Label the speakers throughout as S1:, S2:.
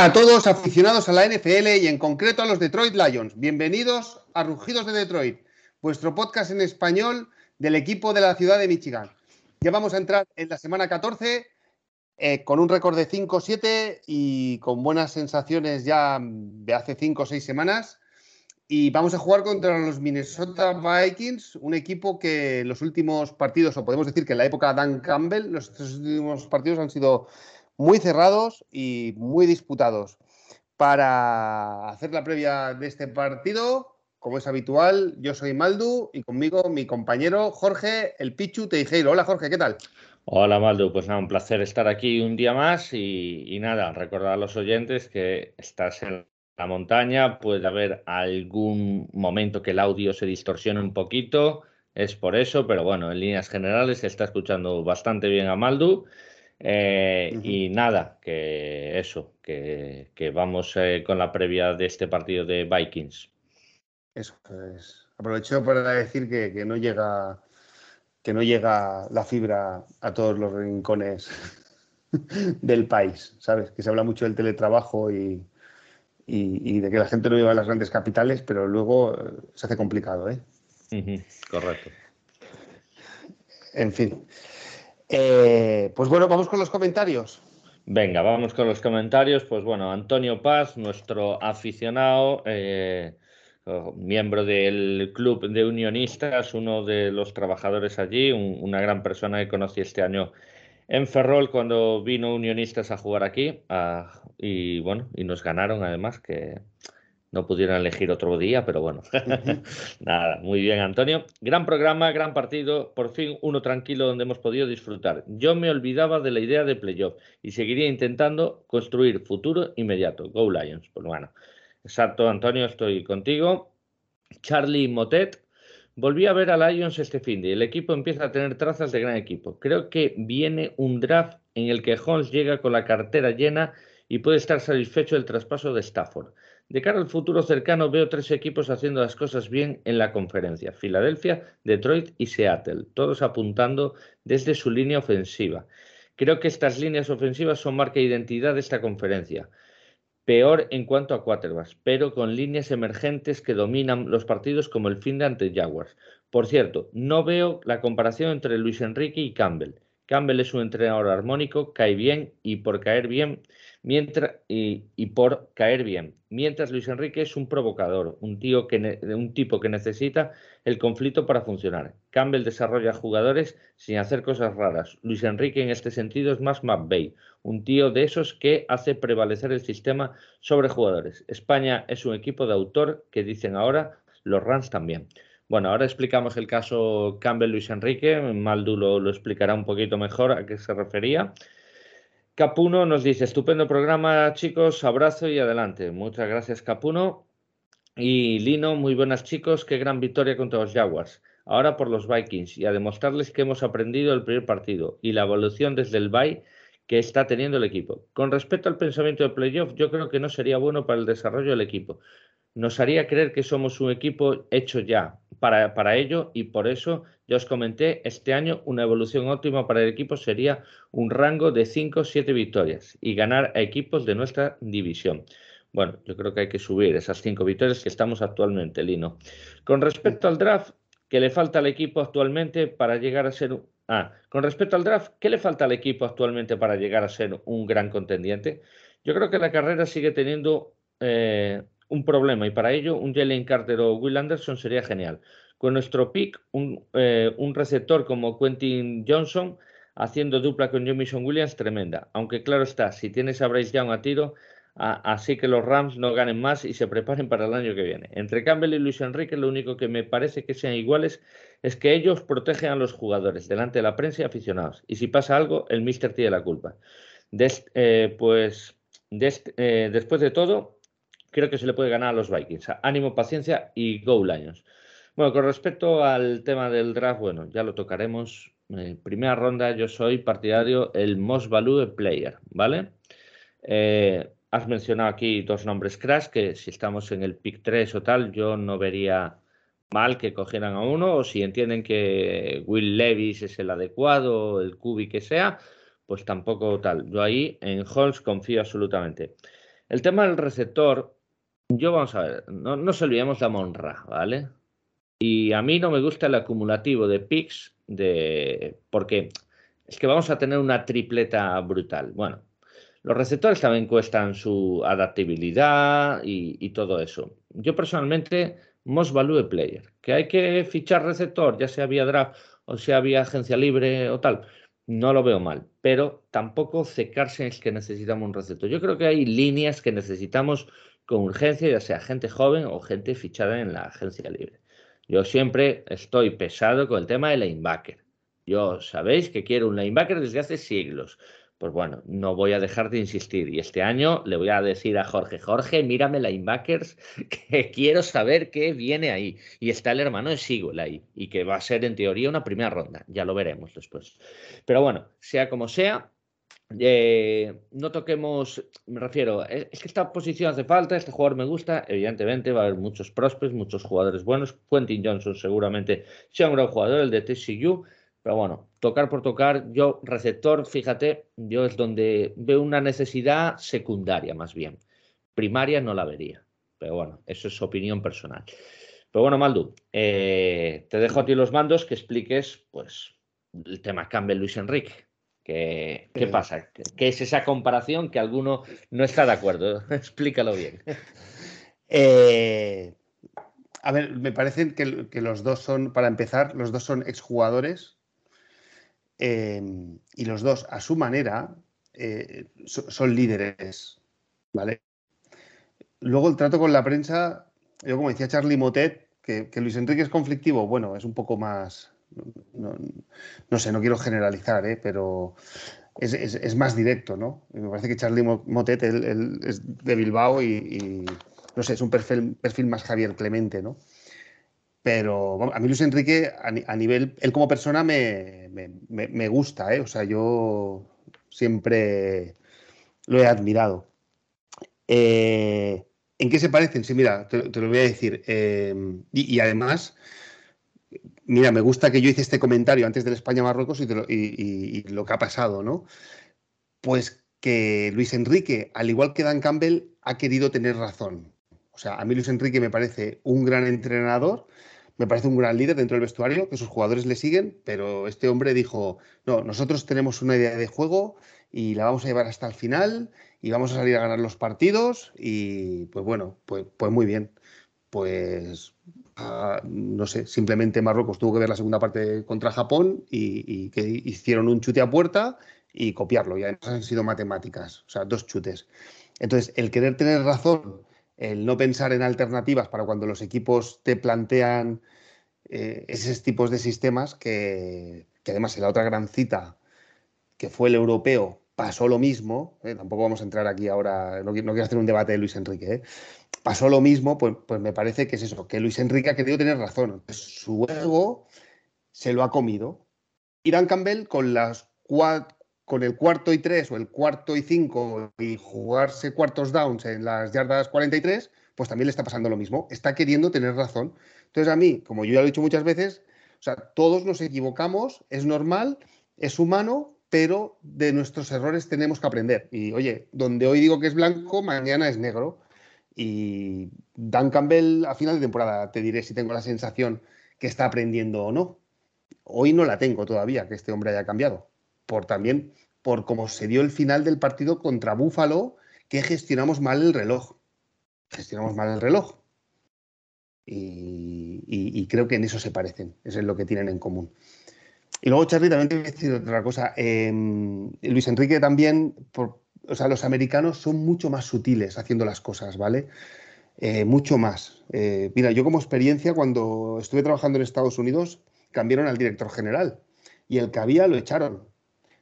S1: A todos aficionados a la NFL y en concreto a los Detroit Lions. Bienvenidos a Rugidos de Detroit, vuestro podcast en español del equipo de la ciudad de Michigan. Ya vamos a entrar en la semana 14 eh, con un récord de 5-7 y con buenas sensaciones ya de hace 5 o 6 semanas. Y vamos a jugar contra los Minnesota Vikings, un equipo que los últimos partidos, o podemos decir que en la época Dan Campbell, los últimos partidos han sido muy cerrados y muy disputados. Para hacer la previa de este partido, como es habitual, yo soy Maldu y conmigo mi compañero Jorge El Pichu Teijeiro. Hola Jorge, ¿qué tal?
S2: Hola Maldu, pues nada, un placer estar aquí un día más y, nada, recordar a los oyentes que estás en la montaña, puede haber algún momento que el audio se distorsione un poquito, es por eso, pero bueno, en líneas generales se está escuchando bastante bien a Maldu eh, y nada, que eso, que, vamos eh, con la previa de este partido de Vikings.
S1: Eso es. Aprovecho para decir que, no llega que no llega la fibra a todos los rincones del país, ¿sabes? Que se habla mucho del teletrabajo y, y, de que la gente no viva en las grandes capitales, pero luego eh, se hace complicado, ¿eh?
S2: Correcto.
S1: En fin. Eh, pues bueno, vamos con los comentarios.
S2: Venga, vamos con los comentarios. Pues bueno, Antonio Paz, nuestro aficionado, eh, miembro del club de unionistas, uno de los trabajadores allí, una gran persona que conocí este año en Ferrol cuando vino unionistas a jugar aquí. Ah, y bueno, y nos ganaron además, que no pudieron elegir otro día, pero bueno, nada, muy bien Antonio. Gran programa, gran partido, por fin uno tranquilo donde hemos podido disfrutar. Yo me olvidaba de la idea de playoff y seguiría intentando construir futuro inmediato. Go Lions. Pues bueno, exacto Antonio, estoy contigo. Charlie Motet. Volví a ver a Lions este fin de el equipo empieza a tener trazas de gran equipo. Creo que viene un draft en el que Holmes llega con la cartera llena y puede estar satisfecho del traspaso de Stafford. De cara al futuro cercano veo tres equipos haciendo las cosas bien en la conferencia, Filadelfia, Detroit y Seattle, todos apuntando desde su línea ofensiva. Creo que estas líneas ofensivas son marca de identidad de esta conferencia. Peor en cuanto a quarterbacks, pero con líneas emergentes que dominan los partidos como el fin de ante Jaguars. Por cierto, no veo la comparación entre Luis Enrique y Campbell. Campbell es un entrenador armónico, cae bien y por caer bien mientras, y, por caer bien. Mientras Luis Enrique es un provocador, un, tío que un tipo que necesita el conflicto para funcionar. Campbell desarrolla jugadores sin hacer cosas raras. Luis Enrique en este sentido es más McVeigh, un tío de esos que hace prevalecer el sistema sobre jugadores. España es un equipo de autor que dicen ahora los Rams también. Bueno, ahora explicamos el caso Campbell-Luis Enrique. Maldu lo explicará un poquito mejor a qué se refería. Capuno nos dice, estupendo programa, chicos, abrazo y adelante. Muchas gracias, Capuno. Y Lino, muy buenas, chicos, qué gran victoria contra los Jaguars. Ahora por los Vikings y a demostrarles que hemos aprendido el primer partido y la evolución desde el bye que está teniendo el equipo. Con respecto al pensamiento de playoff, yo creo que no sería bueno para el desarrollo del equipo. Nos haría creer que somos un equipo hecho ya para, para ello y por eso ya os comenté, este año una evolución óptima para el equipo sería un rango de 5 o 7 victorias y ganar a equipos de nuestra división. Bueno, yo creo que hay que subir esas 5 victorias que estamos actualmente, Lino. Con respecto al draft, ¿qué le falta al equipo actualmente para llegar a ser... Ah, con respecto al draft, ¿qué le falta al equipo actualmente para llegar a ser un gran contendiente? Yo creo que la carrera sigue teniendo eh, un problema y para ello un Jalen Carter o Will Anderson sería genial. Con nuestro pick, eh, un, receptor como Quentin Johnson haciendo dupla con Jamison Williams, tremenda. Aunque claro está, si tienes a Bryce Young a tiro, así que los Rams no ganen más y se preparen para el año que viene. Entre Campbell y Luis Enrique, lo único que me parece que sean iguales es que ellos protegen a los jugadores delante de la prensa y aficionados. Y si pasa algo, el Mister tiene la culpa. Eh, pues eh, después de todo, creo que se le puede ganar a los Vikings. Ánimo, paciencia y go Lions. Bueno, con respecto al tema del draft, bueno, ya lo tocaremos. En primera ronda, yo soy partidario el most value player, ¿vale? Eh, has mencionado aquí dos nombres crash, que si estamos en el pick 3 o tal, yo no vería mal que cogieran a uno, o si entienden que Will Levis es el adecuado, el Cubi que sea, pues tampoco tal. Yo ahí en Holmes confío absolutamente. El tema del receptor, yo vamos a ver, no nos olvidemos la Monra, ¿vale? Y a mí no me gusta el acumulativo de picks de porque es que vamos a tener una tripleta brutal. Bueno, los receptores también cuestan su adaptabilidad y, todo eso. Yo personalmente, most value player, que hay que fichar receptor, ya sea vía draft o sea vía agencia libre o tal, no lo veo mal, pero tampoco secarse es que necesitamos un receptor. Yo creo que hay líneas que necesitamos con urgencia, ya sea gente joven o gente fichada en la agencia libre. Yo siempre estoy pesado con el tema de linebacker. Yo sabéis que quiero un linebacker desde hace siglos. Pues bueno, no voy a dejar de insistir. Y este año le voy a decir a Jorge, Jorge, mírame linebackers, que quiero saber qué viene ahí. Y está el hermano de Sigel ahí, y que va a ser en teoría una primera ronda. Ya lo veremos después. Pero bueno, sea como sea, eh, no toquemos, me refiero, es, que esta posición hace falta, este jugador me gusta, evidentemente va a haber muchos prospects, muchos jugadores buenos, Quentin Johnson seguramente sea un gran jugador, el de TCU, pero bueno, tocar por tocar, yo receptor, fíjate, yo es donde veo una necesidad secundaria más bien, primaria no la vería, pero bueno, eso es opinión personal. Pero bueno, Maldu, eh, te dejo a ti los mandos que expliques, pues, el tema Campbell Luis Enrique. ¿Qué, ¿Qué, pasa? ¿Qué es esa comparación que alguno no está de acuerdo? Explícalo bien.
S1: Eh, a ver, me parece que, los dos son, para empezar, los dos son exjugadores eh, y los dos, a su manera, eh, son, líderes, ¿vale? Luego el trato con la prensa, yo como decía Charlie Motet, que, que Luis Enrique es conflictivo, bueno, es un poco más, no, sé, no quiero generalizar, ¿eh? pero es, más directo, ¿no? Me parece que Charlie Motet él, es de Bilbao y, no sé, es un perfil, perfil más Javier Clemente, ¿no? Pero a mí Luis Enrique, a, nivel, él como persona me, gusta, ¿eh? O sea, yo siempre lo he admirado. Eh, ¿En qué se parecen? Sí, mira, te, lo voy a decir. Eh, y, además, Mira, me gusta que yo hice este comentario antes del España-Marruecos y, lo que ha pasado, ¿no? Pues que Luis Enrique, al igual que Dan Campbell, ha querido tener razón. O sea, a mí Luis Enrique me parece un gran entrenador, me parece un gran líder dentro del vestuario, que sus jugadores le siguen, pero este hombre dijo, no, nosotros tenemos una idea de juego y la vamos a llevar hasta el final y vamos a salir a ganar los partidos y pues bueno, pues, pues muy bien. Pues no sé, simplemente Marruecos tuvo que ver la segunda parte contra Japón y, que hicieron un chute a puerta y copiarlo. Y además han sido matemáticas, o sea, dos chutes. Entonces, el querer tener razón, el no pensar en alternativas para cuando los equipos te plantean eh, esos tipos de sistemas, que, además en la otra gran cita, que fue el europeo, pasó lo mismo, eh, tampoco vamos a entrar aquí ahora, no, quiero hacer un debate de Luis Enrique, eh, pasó lo mismo, pues, pues, me parece que es eso, que Luis Enrique ha querido tener razón. su ego se lo ha comido. Irán Campbell con, las con el cuarto y tres o el cuarto y cinco y jugarse cuartos downs en las yardas 43, pues también le está pasando lo mismo. Está queriendo tener razón. Entonces a mí, como yo ya lo he dicho muchas veces, todos nos equivocamos, es normal, es humano, pero de nuestros errores tenemos que aprender. Y oye, donde hoy digo que es blanco, mañana es negro. Y Dan Campbell a final de temporada te diré si tengo la sensación que está aprendiendo o no. Hoy no la tengo todavía, que este hombre haya cambiado. Por también por cómo se dio el final del partido contra Búfalo, que gestionamos mal el reloj. Gestionamos mal el reloj. Y, creo que en eso se parecen. Eso es lo que tienen en común. Y luego, Charlie, también te voy a decir otra cosa. Em, Luis Enrique también, por, o sea, los americanos son mucho más sutiles haciendo las cosas, ¿vale? Eh, mucho más. Eh, mira, yo como experiencia, cuando estuve trabajando en Estados Unidos, cambiaron al director general y el que había lo echaron.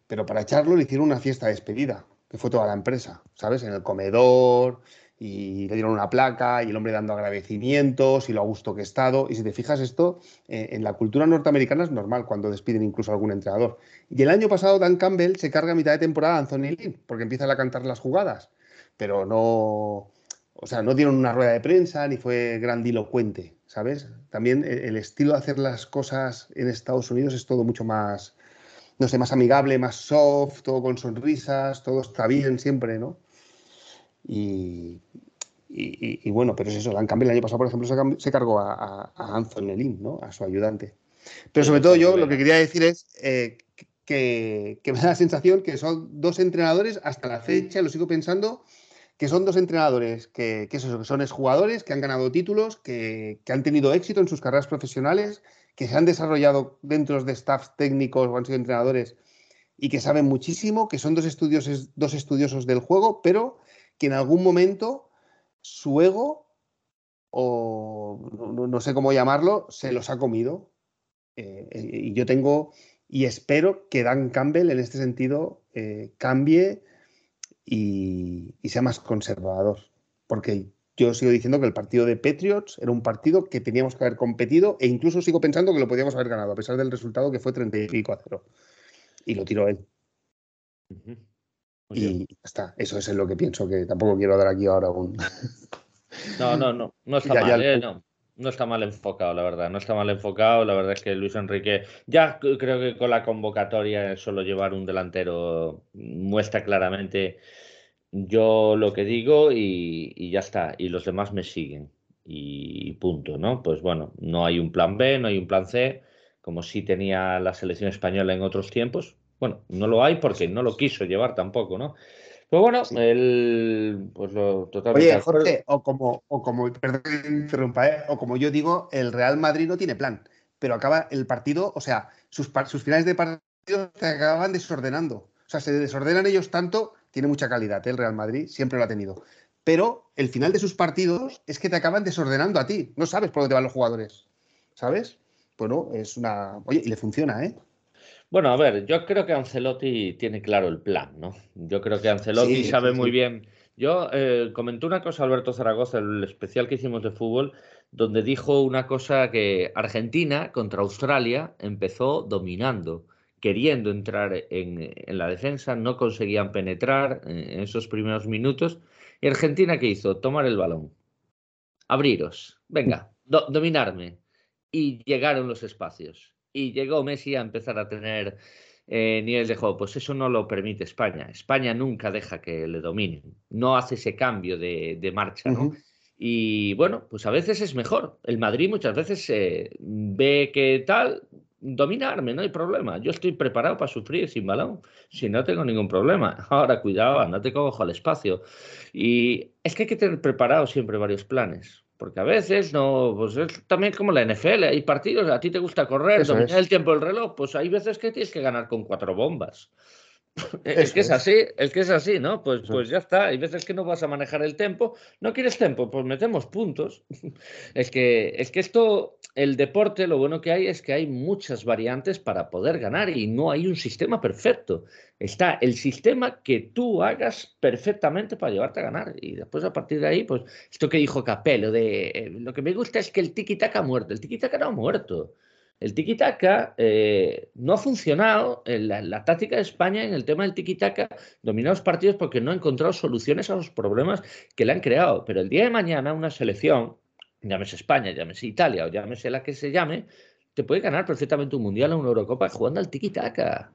S1: Pero para echarlo le hicieron una fiesta de despedida, que fue toda la empresa, ¿sabes? En el comedor, y le dieron una placa y el hombre dando agradecimientos y lo a gusto que he estado. Y si te fijas esto, eh, en la cultura norteamericana es normal cuando despiden incluso a algún entrenador. Y el año pasado Dan Campbell se carga a mitad de temporada a Anthony Lynn porque empieza a cantar las jugadas, pero no, o sea, no dieron una rueda de prensa ni fue grandilocuente, ¿sabes? También el estilo de hacer las cosas en Estados Unidos es todo mucho más, no sé, más amigable, más soft, todo con sonrisas, todo está bien siempre, ¿no? Y, y, bueno, pero es eso, Dan Campbell el año pasado, por ejemplo, se, cargó a, a, Anthony Lynn, ¿no? A su ayudante. Pero sobre todo yo lo que quería decir es eh, que, me da la sensación que son dos entrenadores, hasta la fecha, lo sigo pensando, que son dos entrenadores que, que, eso, que son exjugadores, que han ganado títulos, que, que, han tenido éxito en sus carreras profesionales, que se han desarrollado dentro de staffs técnicos o han sido entrenadores y que saben muchísimo, que son dos estudiosos, dos estudiosos del juego, pero que en algún momento su ego, o no, sé cómo llamarlo, se los ha comido. Eh, y yo tengo y espero que Dan Campbell en este sentido eh, cambie y, sea más conservador. Porque yo sigo diciendo que el partido de Patriots era un partido que teníamos que haber competido e incluso sigo pensando que lo podíamos haber ganado, a pesar del resultado que fue 30 y pico a cero. Y lo tiró él. Y ya está, eso es lo que pienso, que tampoco quiero dar aquí ahora un...
S2: No, no, no, no está mal, ¿eh? no no está mal enfocado, la verdad. No está mal enfocado. La verdad es que Luis Enrique, ya creo que con la convocatoria, solo llevar un delantero muestra claramente yo lo que digo y, ya está. Y los demás me siguen. Y punto, ¿no? Pues bueno, no hay un plan B, no hay un plan C, como sí tenía la selección española en otros tiempos. Bueno, no lo hay porque no lo quiso llevar tampoco, ¿no? Pues bueno, el, pues lo totalmente.
S1: Oye, Jorge, o como, o como, perdón que interrumpa, ¿eh? o como yo digo, el Real Madrid no tiene plan, pero acaba el partido, o sea, sus, sus finales de partido se acaban desordenando. O sea, se desordenan ellos tanto, tiene mucha calidad ¿eh? el Real Madrid, siempre lo ha tenido. Pero el final de sus partidos es que te acaban desordenando a ti. No sabes por dónde van los jugadores. ¿Sabes? Bueno, es una. Oye, y le funciona, ¿eh?
S2: Bueno, a ver, yo creo que Ancelotti tiene claro el plan, ¿no? Yo creo que Ancelotti sabe muy bien. Yo eh, comenté una cosa, Alberto Zaragoza, el especial que hicimos de fútbol, donde dijo una cosa que Argentina contra Australia empezó dominando, queriendo entrar en, la defensa, no conseguían penetrar en esos primeros minutos. ¿Y Argentina qué hizo? Tomar el balón, abriros, venga, dominarme. Y llegaron los espacios y llegó Messi a empezar a tener eh, niveles de juego. Pues eso no lo permite España. España nunca deja que le dominen, no hace ese cambio de, marcha, ¿no? Y bueno, pues a veces es mejor. El Madrid muchas veces ve que tal, dominarme, no hay problema. Yo estoy preparado para sufrir sin balón, si no tengo ningún problema. Ahora, cuidado, andate cojo al espacio. Y es que hay que tener preparado siempre varios planes. Porque a veces no, pues es también como la NFL, hay partidos, a ti te gusta correr, dominar el tiempo del reloj, pues hay veces que tienes que ganar con cuatro bombas. es que es, así, es que es así, ¿no? Pues, pues ya está. Hay veces que no vas a manejar el tiempo. ¿No quieres tiempo? Pues metemos puntos. es que, es que esto, el deporte, lo bueno que hay es que hay muchas variantes para poder ganar y no hay un sistema perfecto. Está el sistema que tú hagas perfectamente para llevarte a ganar. Y después a partir de ahí, pues esto que dijo Capello, de eh, lo que me gusta es que el tiki-taka ha muerto. El tiki-taka no ha muerto. El tiki-taka eh, no ha funcionado, en la, táctica de España en el tema del tiki-taka domina los partidos porque no ha encontrado soluciones a los problemas que le han creado. Pero el día de mañana una selección, llámese España, llámese Italia o llámese la que se llame, te puede ganar perfectamente un Mundial o una Eurocopa jugando al tiki-taka.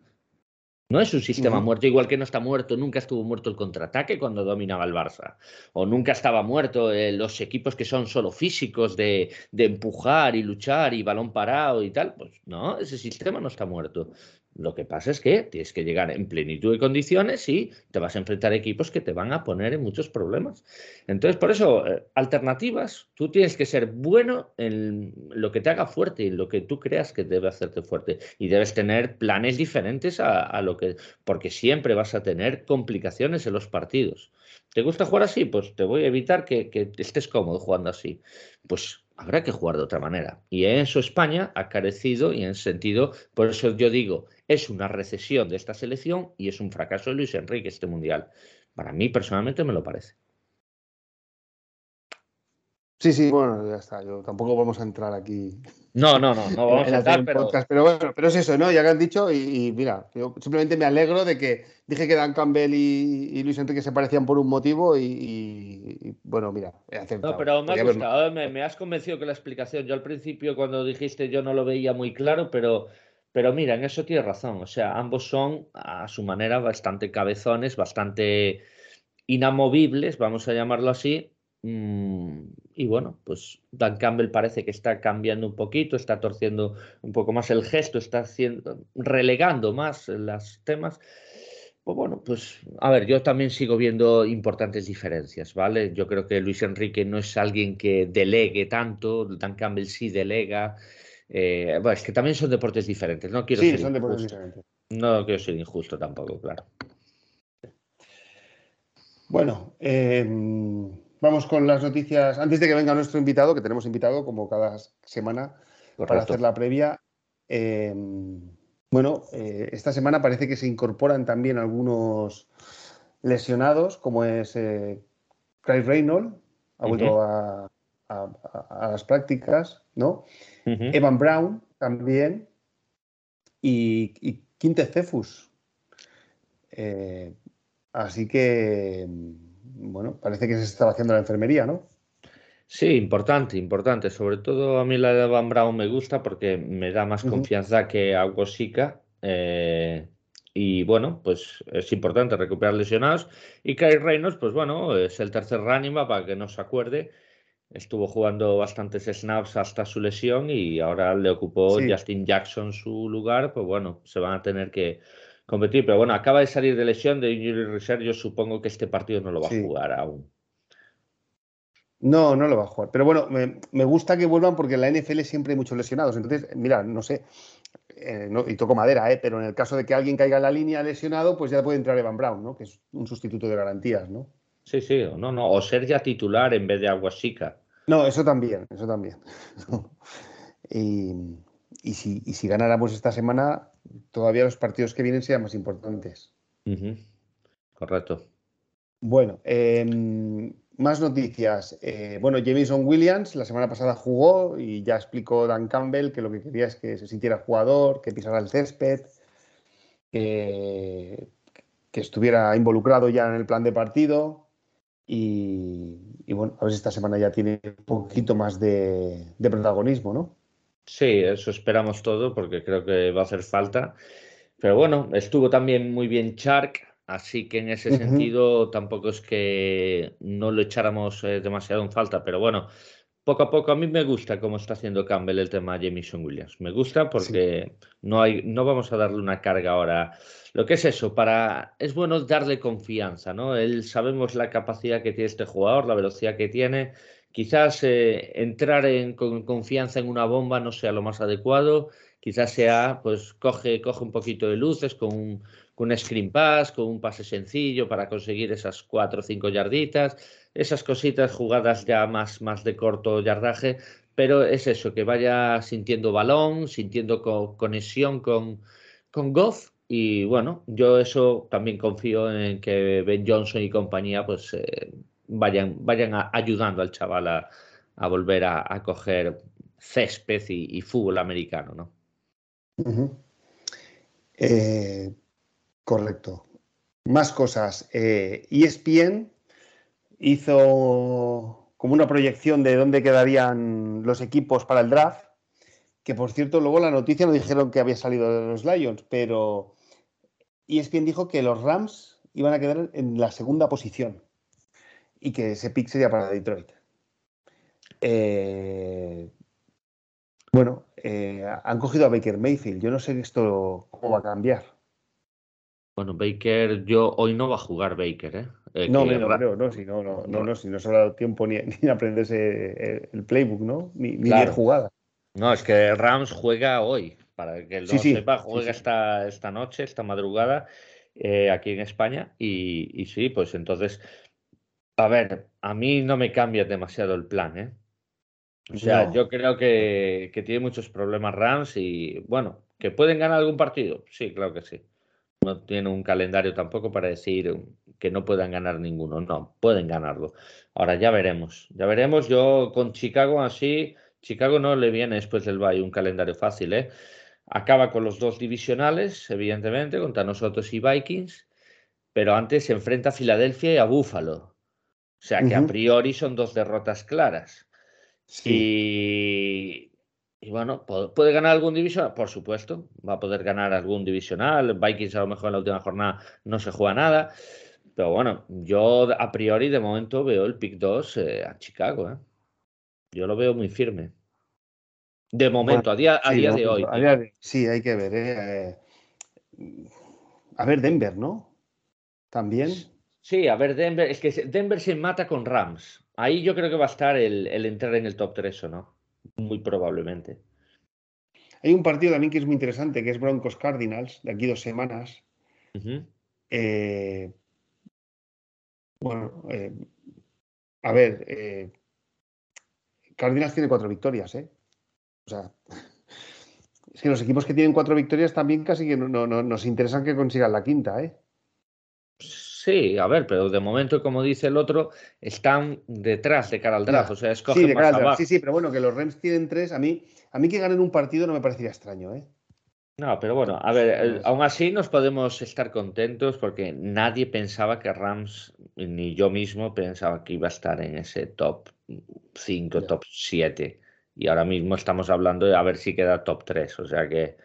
S2: No es un sistema muerto, igual que no está muerto, nunca estuvo muerto el contraataque cuando dominaba el Barça. O nunca estaba muerto eh, los equipos que son solo físicos de, de, empujar y luchar y balón parado y tal. Pues no, ese sistema no está muerto. Lo que pasa es que tienes que llegar en plenitud de condiciones y te vas a enfrentar a equipos que te van a poner en muchos problemas. Entonces, por eso, eh, alternativas, tú tienes que ser bueno en lo que te haga fuerte y en lo que tú creas que debe hacerte fuerte. Y debes tener planes diferentes a, lo que, porque siempre vas a tener complicaciones en los partidos. ¿Te gusta jugar así? Pues te voy a evitar que, estés cómodo jugando así. Pues habrá que jugar de otra manera. Y en eso España ha carecido y en sentido, por eso yo digo, es una recesión de esta selección y es un fracaso de Luis Enrique este mundial. Para mí personalmente me lo parece.
S1: Sí, sí, bueno, ya está. Yo tampoco vamos a entrar aquí.
S2: No, no, no, no vamos a entrar, pero...
S1: pero bueno, pero es eso, ¿no? Ya que han dicho, y, mira, yo simplemente me alegro de que dije que Dan Campbell y, Luis Enrique se parecían por un motivo y, bueno, mira, he aceptado.
S2: No, pero me ha gustado, me, has convencido que la explicación, yo al principio cuando dijiste yo no lo veía muy claro, pero, pero mira, en eso tienes razón, o sea, ambos son a su manera bastante cabezones, bastante inamovibles, vamos a llamarlo así. Mm, y bueno, pues Dan Campbell parece que está cambiando un poquito, está torciendo un poco más el gesto, está haciendo, relegando más los temas. Pues bueno, pues a ver, yo también sigo viendo importantes diferencias, ¿vale? Yo creo que Luis Enrique no es alguien que delegue tanto, Dan Campbell sí delega. Eh, bueno, es que también son deportes diferentes, no quiero
S1: sí,
S2: ser
S1: son
S2: injusto.
S1: deportes diferentes.
S2: No quiero ser injusto tampoco, claro.
S1: Bueno, eh, vamos con las noticias. Antes de que venga nuestro invitado, que tenemos invitado como cada semana para hacer la previa. eh, bueno, eh, esta semana parece que se incorporan también algunos lesionados, como es Craig Reynolds, ha vuelto a- a las prácticas, ¿no? Evan Brown también y, y Quinte Cephus. Eh, así que, mm, bueno, parece que se está haciendo la enfermería, ¿no?
S2: Sí, importante, importante. Sobre todo a mí la de Van Brown me gusta porque me da más confianza que Augosica. eh, y bueno, pues es importante recuperar lesionados. Y Kai Reynolds, pues bueno, es el tercer running back, para que no se acuerde. Estuvo jugando bastantes snaps hasta su lesión y ahora le ocupó
S1: Sí.
S2: Justin Jackson su lugar. Pues bueno, se van a tener que competir. Pero bueno, acaba de salir de lesión de injury reserve. Yo supongo que este partido no lo va
S1: Sí.
S2: a jugar aún.
S1: No, no lo va a jugar. Pero bueno, me, me gusta que vuelvan porque en la NFL siempre hay muchos lesionados. Entonces, mira, no sé, eh, no- y toco madera, ¿eh? pero en el caso de que alguien caiga en la línea lesionado, pues ya puede entrar Evan Brown, ¿no? Que es un sustituto de garantías, ¿no?
S2: Sí, sí, o no, no, o ser ya titular en vez de Aguasica.
S1: No, eso también, eso también. y, y si, y si ganáramos esta semana, todavía los partidos que vienen sean más importantes.
S2: Correcto.
S1: Bueno, em, más noticias. Eh, bueno, Jameson Williams la semana pasada jugó y ya explicó Dan Campbell que lo que quería es que se sintiera jugador, que pisara el césped, que, que estuviera involucrado ya en el plan de partido. Y, y bueno, a ver si esta semana ya tiene un poquito más de, de protagonismo, ¿no?
S2: Sí, eso esperamos todo porque creo que va a hacer falta. Pero bueno, estuvo también muy bien Chark, así que en ese sentido tampoco es que no lo echáramos eh, demasiado en falta. Pero bueno, poco a poco a mí me gusta cómo está haciendo Campbell el tema de Jameson Williams. Me gusta porque no hay, no vamos a darle una carga ahora. Lo que es eso, para es bueno darle confianza, ¿no? Él sabemos la capacidad que tiene este jugador, la velocidad que tiene. Quizás eh, entrar en, con confianza en una bomba no sea lo más adecuado. Quizás sea, pues coge, coge un poquito de luces con un, un screen pass, con un pase sencillo para conseguir esas cuatro o cinco yarditas, esas cositas, jugadas ya más, más de corto yardaje, pero es eso, que vaya sintiendo balón, sintiendo co- conexión con, con Goff. Y bueno, yo eso también confío en que Ben Johnson y compañía pues eh, vayan, vayan ayudando al chaval a, volver a, coger césped y, fútbol americano, ¿no?
S1: Eh, correcto. Más cosas. Eh, ESPN hizo como una proyección de dónde quedarían los equipos para el draft, que por cierto luego la noticia no dijeron que había salido de los Lions, pero ESPN dijo que los Rams iban a quedar en la segunda posición y que ese pick sería para Detroit. Eh, bueno, eh, han cogido a Baker Mayfield. Yo no sé esto cómo va a cambiar.
S2: Bueno, Baker, yo hoy no va a jugar Baker, ¿eh? Eh,
S1: No,
S2: que Ra-
S1: creo, no, si no, no, no, no, si no se ha dado tiempo ni, ni aprenderse el, playbook, ¿no? Ni, ni
S2: Claro.
S1: diez jugadas.
S2: No, es que Rams juega hoy, para que lo
S1: Sí, sí,
S2: sepa, juega
S1: sí.
S2: Esta, esta noche, esta madrugada, eh, aquí en España. Y, y sí, pues entonces, a ver, a mí no me cambia demasiado el plan, ¿eh? O sea,
S1: No.
S2: yo creo que, que tiene muchos problemas Rams y bueno, que pueden ganar algún partido. Sí, claro que sí. No tiene un calendario tampoco para decir que no puedan ganar ninguno. No, pueden ganarlo. Ahora ya veremos. Ya veremos. Yo con Chicago así, Chicago no le viene después del Valle un calendario fácil, ¿eh? Acaba con los dos divisionales, evidentemente, contra nosotros y Vikings, pero antes se enfrenta a Filadelfia y a Buffalo. O sea que a priori son dos derrotas claras.
S1: Sí.
S2: Y, y bueno, ¿po- ¿puede ganar algún divisional? Por supuesto, va a poder ganar algún divisional. Vikings a lo mejor en la última jornada no se juega nada. Pero bueno, yo a priori de momento veo el pick 2 eh, a Chicago. ¿eh? Yo lo veo muy firme. De momento, a día, a día de hoy.
S1: sí, hay que ver. ¿eh? A ver, Denver, ¿no? También.
S2: Sí, a ver, Denver. Es que Denver se mata con Rams. Ahí yo creo que va a estar el, entrar en el top 3 o no. Muy probablemente.
S1: Hay un partido también que es muy interesante, que es Broncos Cardinals, de aquí dos semanas. eh, bueno, eh, a ver, eh, Cardinals tiene cuatro victorias, ¿eh? O sea, es que los equipos que tienen cuatro victorias también casi que no, nos interesan que consigan la quinta, ¿eh?
S2: Sí, a ver, pero de momento, como dice el otro, están detrás de cara al draft, o sea, escogen sí, más abajo.
S1: Sí, sí, pero bueno, que los Rams tienen tres, a mí, a mí que ganen un partido no me parecería extraño, ¿eh?
S2: No, pero bueno, a ver, aún así nos podemos estar contentos porque nadie pensaba que Rams, ni yo mismo pensaba que iba a estar en ese top 5, top 7. Y ahora mismo estamos hablando de a ver si queda top 3. O sea que,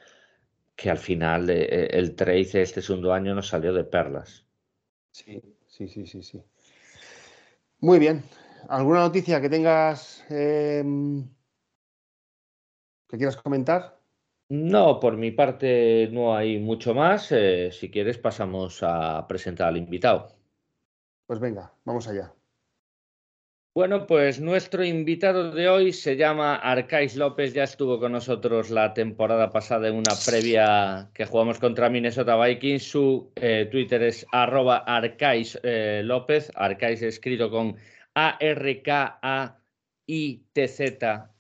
S2: que al final eh, el trade este segundo año nos salió de perlas.
S1: Sí, sí, sí, sí, sí. Muy bien. ¿Alguna noticia que tengas em, que quieras comentar?
S2: No, por mi parte no hay mucho más. Eh, si quieres pasamos a presentar al invitado.
S1: Pues venga, vamos allá.
S2: Bueno, pues nuestro invitado de hoy se llama Arcais López, ya estuvo con nosotros la temporada pasada en una previa que jugamos contra Minnesota Vikings. Su eh, Twitter es arroba Arcais eh, López, Arcais escrito con A-R-K-A-I-T-Z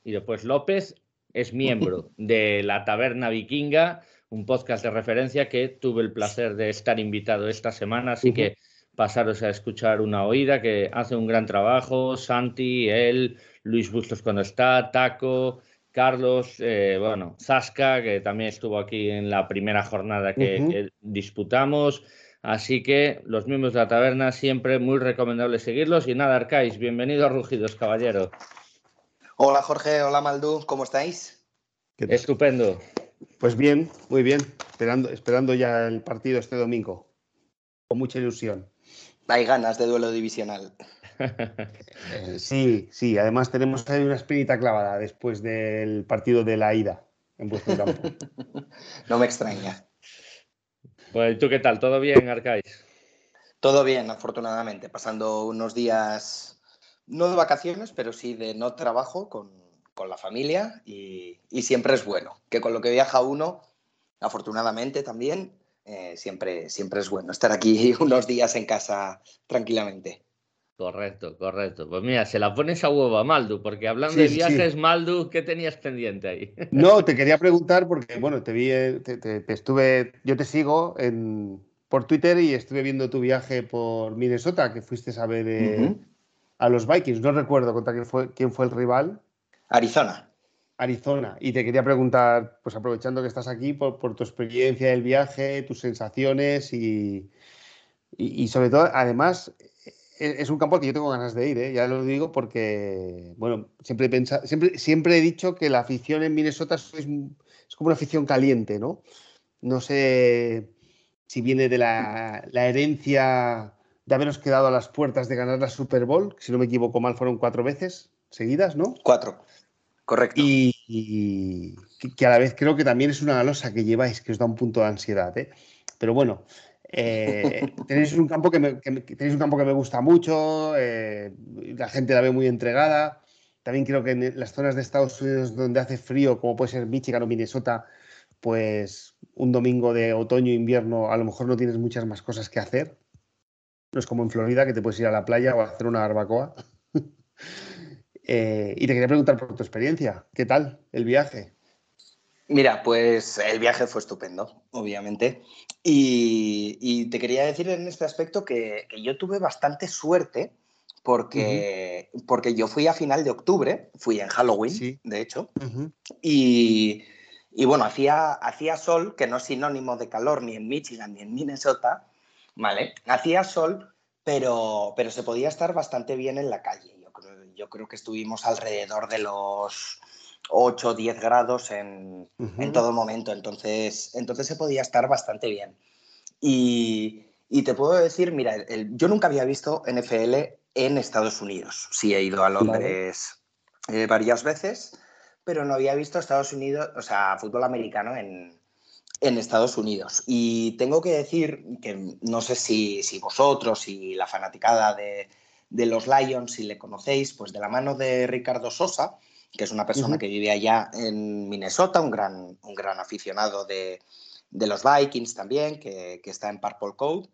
S2: y después López, es miembro de La Taberna Vikinga, un podcast de referencia que tuve el placer de estar invitado esta semana, así que pasaros a escuchar una oída que hace un gran trabajo, Santi, él, Luis Bustos cuando está, Taco, Carlos, eh, bueno, Zasca, que también estuvo aquí en la primera jornada que, disputamos. Así que los miembros de la taberna siempre muy recomendable seguirlos. Y nada, Arcais, bienvenido a Rugidos, caballero.
S3: Hola Jorge, hola Maldú, ¿cómo estáis?
S2: Estupendo.
S1: Pues bien, muy bien, esperando, esperando ya el partido este domingo, con mucha ilusión.
S3: Hay ganas de duelo divisional.
S1: Sí, sí, además tenemos ahí una espinita clavada después del partido de la ida en vuestro campo.
S3: no me extraña.
S2: Pues, ¿tú qué tal? ¿Todo bien, Arcais?
S3: Todo bien, afortunadamente, pasando unos días no de vacaciones, pero sí de no trabajo con, la familia y, siempre es bueno, que con lo que viaja uno, afortunadamente también, eh, siempre, siempre es bueno estar aquí unos días en casa tranquilamente.
S2: Correcto, correcto. Pues mira, se la pones a huevo a Maldu, porque hablando de viajes, Maldu, ¿qué tenías pendiente ahí?
S1: No, te quería preguntar porque, bueno, te vi, te, estuve, yo te sigo en, por Twitter y estuve viendo tu viaje por Minnesota, que fuiste a ver eh, a los Vikings. No recuerdo contra quién fue, quién fue el rival.
S3: Arizona.
S1: Arizona. Y te quería preguntar, pues aprovechando que estás aquí, por, tu experiencia del viaje, tus sensaciones y, y, sobre todo, además, e, es un campo al que yo tengo ganas de ir, ¿eh? ya lo digo porque, bueno, siempre he, siempre, siempre he dicho que la afición en Minnesota es, es como una afición caliente, ¿no? No sé si viene de la, la herencia de habernos quedado a las puertas de ganar la Super Bowl, si no me equivoco mal, fueron cuatro veces seguidas, ¿no?
S3: Cuatro, correcto.
S1: Y, que a la vez creo que también es una losa que lleváis, que os da un punto de ansiedad, ¿eh? Pero bueno, eh, tenéis, un campo que me, tenéis un campo que me gusta mucho, eh, la gente la ve muy entregada. También creo que en las zonas de Estados Unidos donde hace frío, como puede ser Michigan o Minnesota, pues un domingo de otoño invierno a lo mejor no tienes muchas más cosas que hacer. No es como en Florida que te puedes ir a la playa o a hacer una barbacoa. Eh, y te quería preguntar por tu experiencia. ¿Qué tal el viaje?
S3: Mira, pues el viaje fue estupendo, obviamente. Y, te quería decir en este aspecto que, yo tuve bastante suerte porque, porque yo fui a final de octubre, fui en Halloween, de hecho, y, y, bueno, hacía, hacía sol, que no es sinónimo de calor ni en Michigan ni en Minnesota, ¿vale? Hacía sol, pero, pero se podía estar bastante bien en la calle. Yo creo, que estuvimos alrededor de los 8 o 10 grados en, todo momento, entonces, entonces se podía estar bastante bien. Y, Y te puedo decir, mira, yo nunca había visto NFL en Estados Unidos. Sí he ido a Londres eh, varias veces, pero no había visto Estados Unidos, o sea, fútbol americano en, en Estados Unidos. Y tengo que decir que no sé si, si vosotros, si la fanaticada de, de, los Lions, si le conocéis, pues de la mano de Ricardo Sosa, que es una persona que vive allá en Minnesota, un gran, un gran aficionado de, de los Vikings también, que, que, está en Purple Code.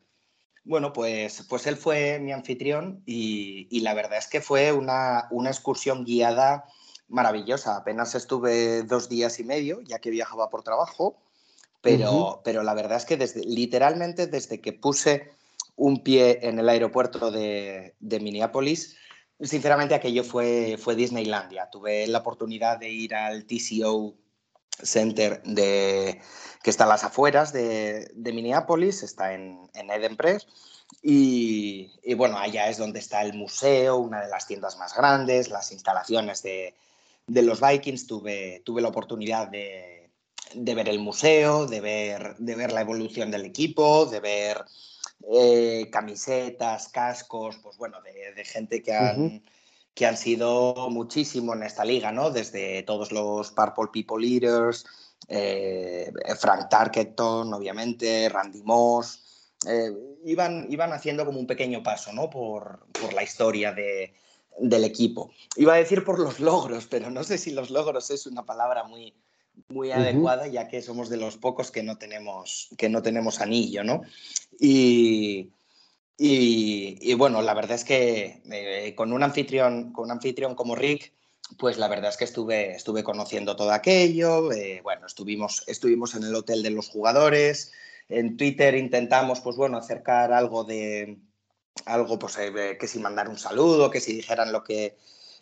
S3: Bueno, pues, pues él fue mi anfitrión y, y la verdad es que fue una, una excursión guiada maravillosa. Apenas estuve dos días y medio, ya que viajaba por trabajo pero, pero la verdad es que desde, literalmente desde que puse un pie en el aeropuerto de, de Minneapolis, sinceramente aquello fue, fue Disneylandia. Tuve la oportunidad de ir al TCO Center de, que está a las afueras de, de Minneapolis, está en, en Eden Press. Y, y, bueno, allá es donde está el museo, una de las tiendas más grandes, las instalaciones de, de los Vikings. Tuve, tuve la oportunidad de, de ver el museo, de ver, de ver la evolución del equipo, de ver eh, camisetas, cascos, pues bueno, de, gente que han, que han sido muchísimo en esta liga, ¿no? Desde todos los Purple People Leaders, eh, Frank Tarkenton, obviamente, Randy Moss. Eh, iban, iban haciendo como un pequeño paso, ¿no? Por, por la historia de, del equipo. Iba a decir por los logros, pero no sé si los logros es una palabra muy, muy adecuada, ya que somos de los pocos que no tenemos, que no tenemos anillo, ¿no? Y, y, bueno, la verdad es que eh, con, un anfitrión, con un anfitrión como Rick, pues la verdad es que estuve, estuve conociendo todo aquello, eh, bueno, estuvimos, estuvimos en el hotel de los jugadores, en Twitter intentamos, pues bueno, acercar algo de, algo, pues eh, que si mandar un saludo, que si dijeran lo que,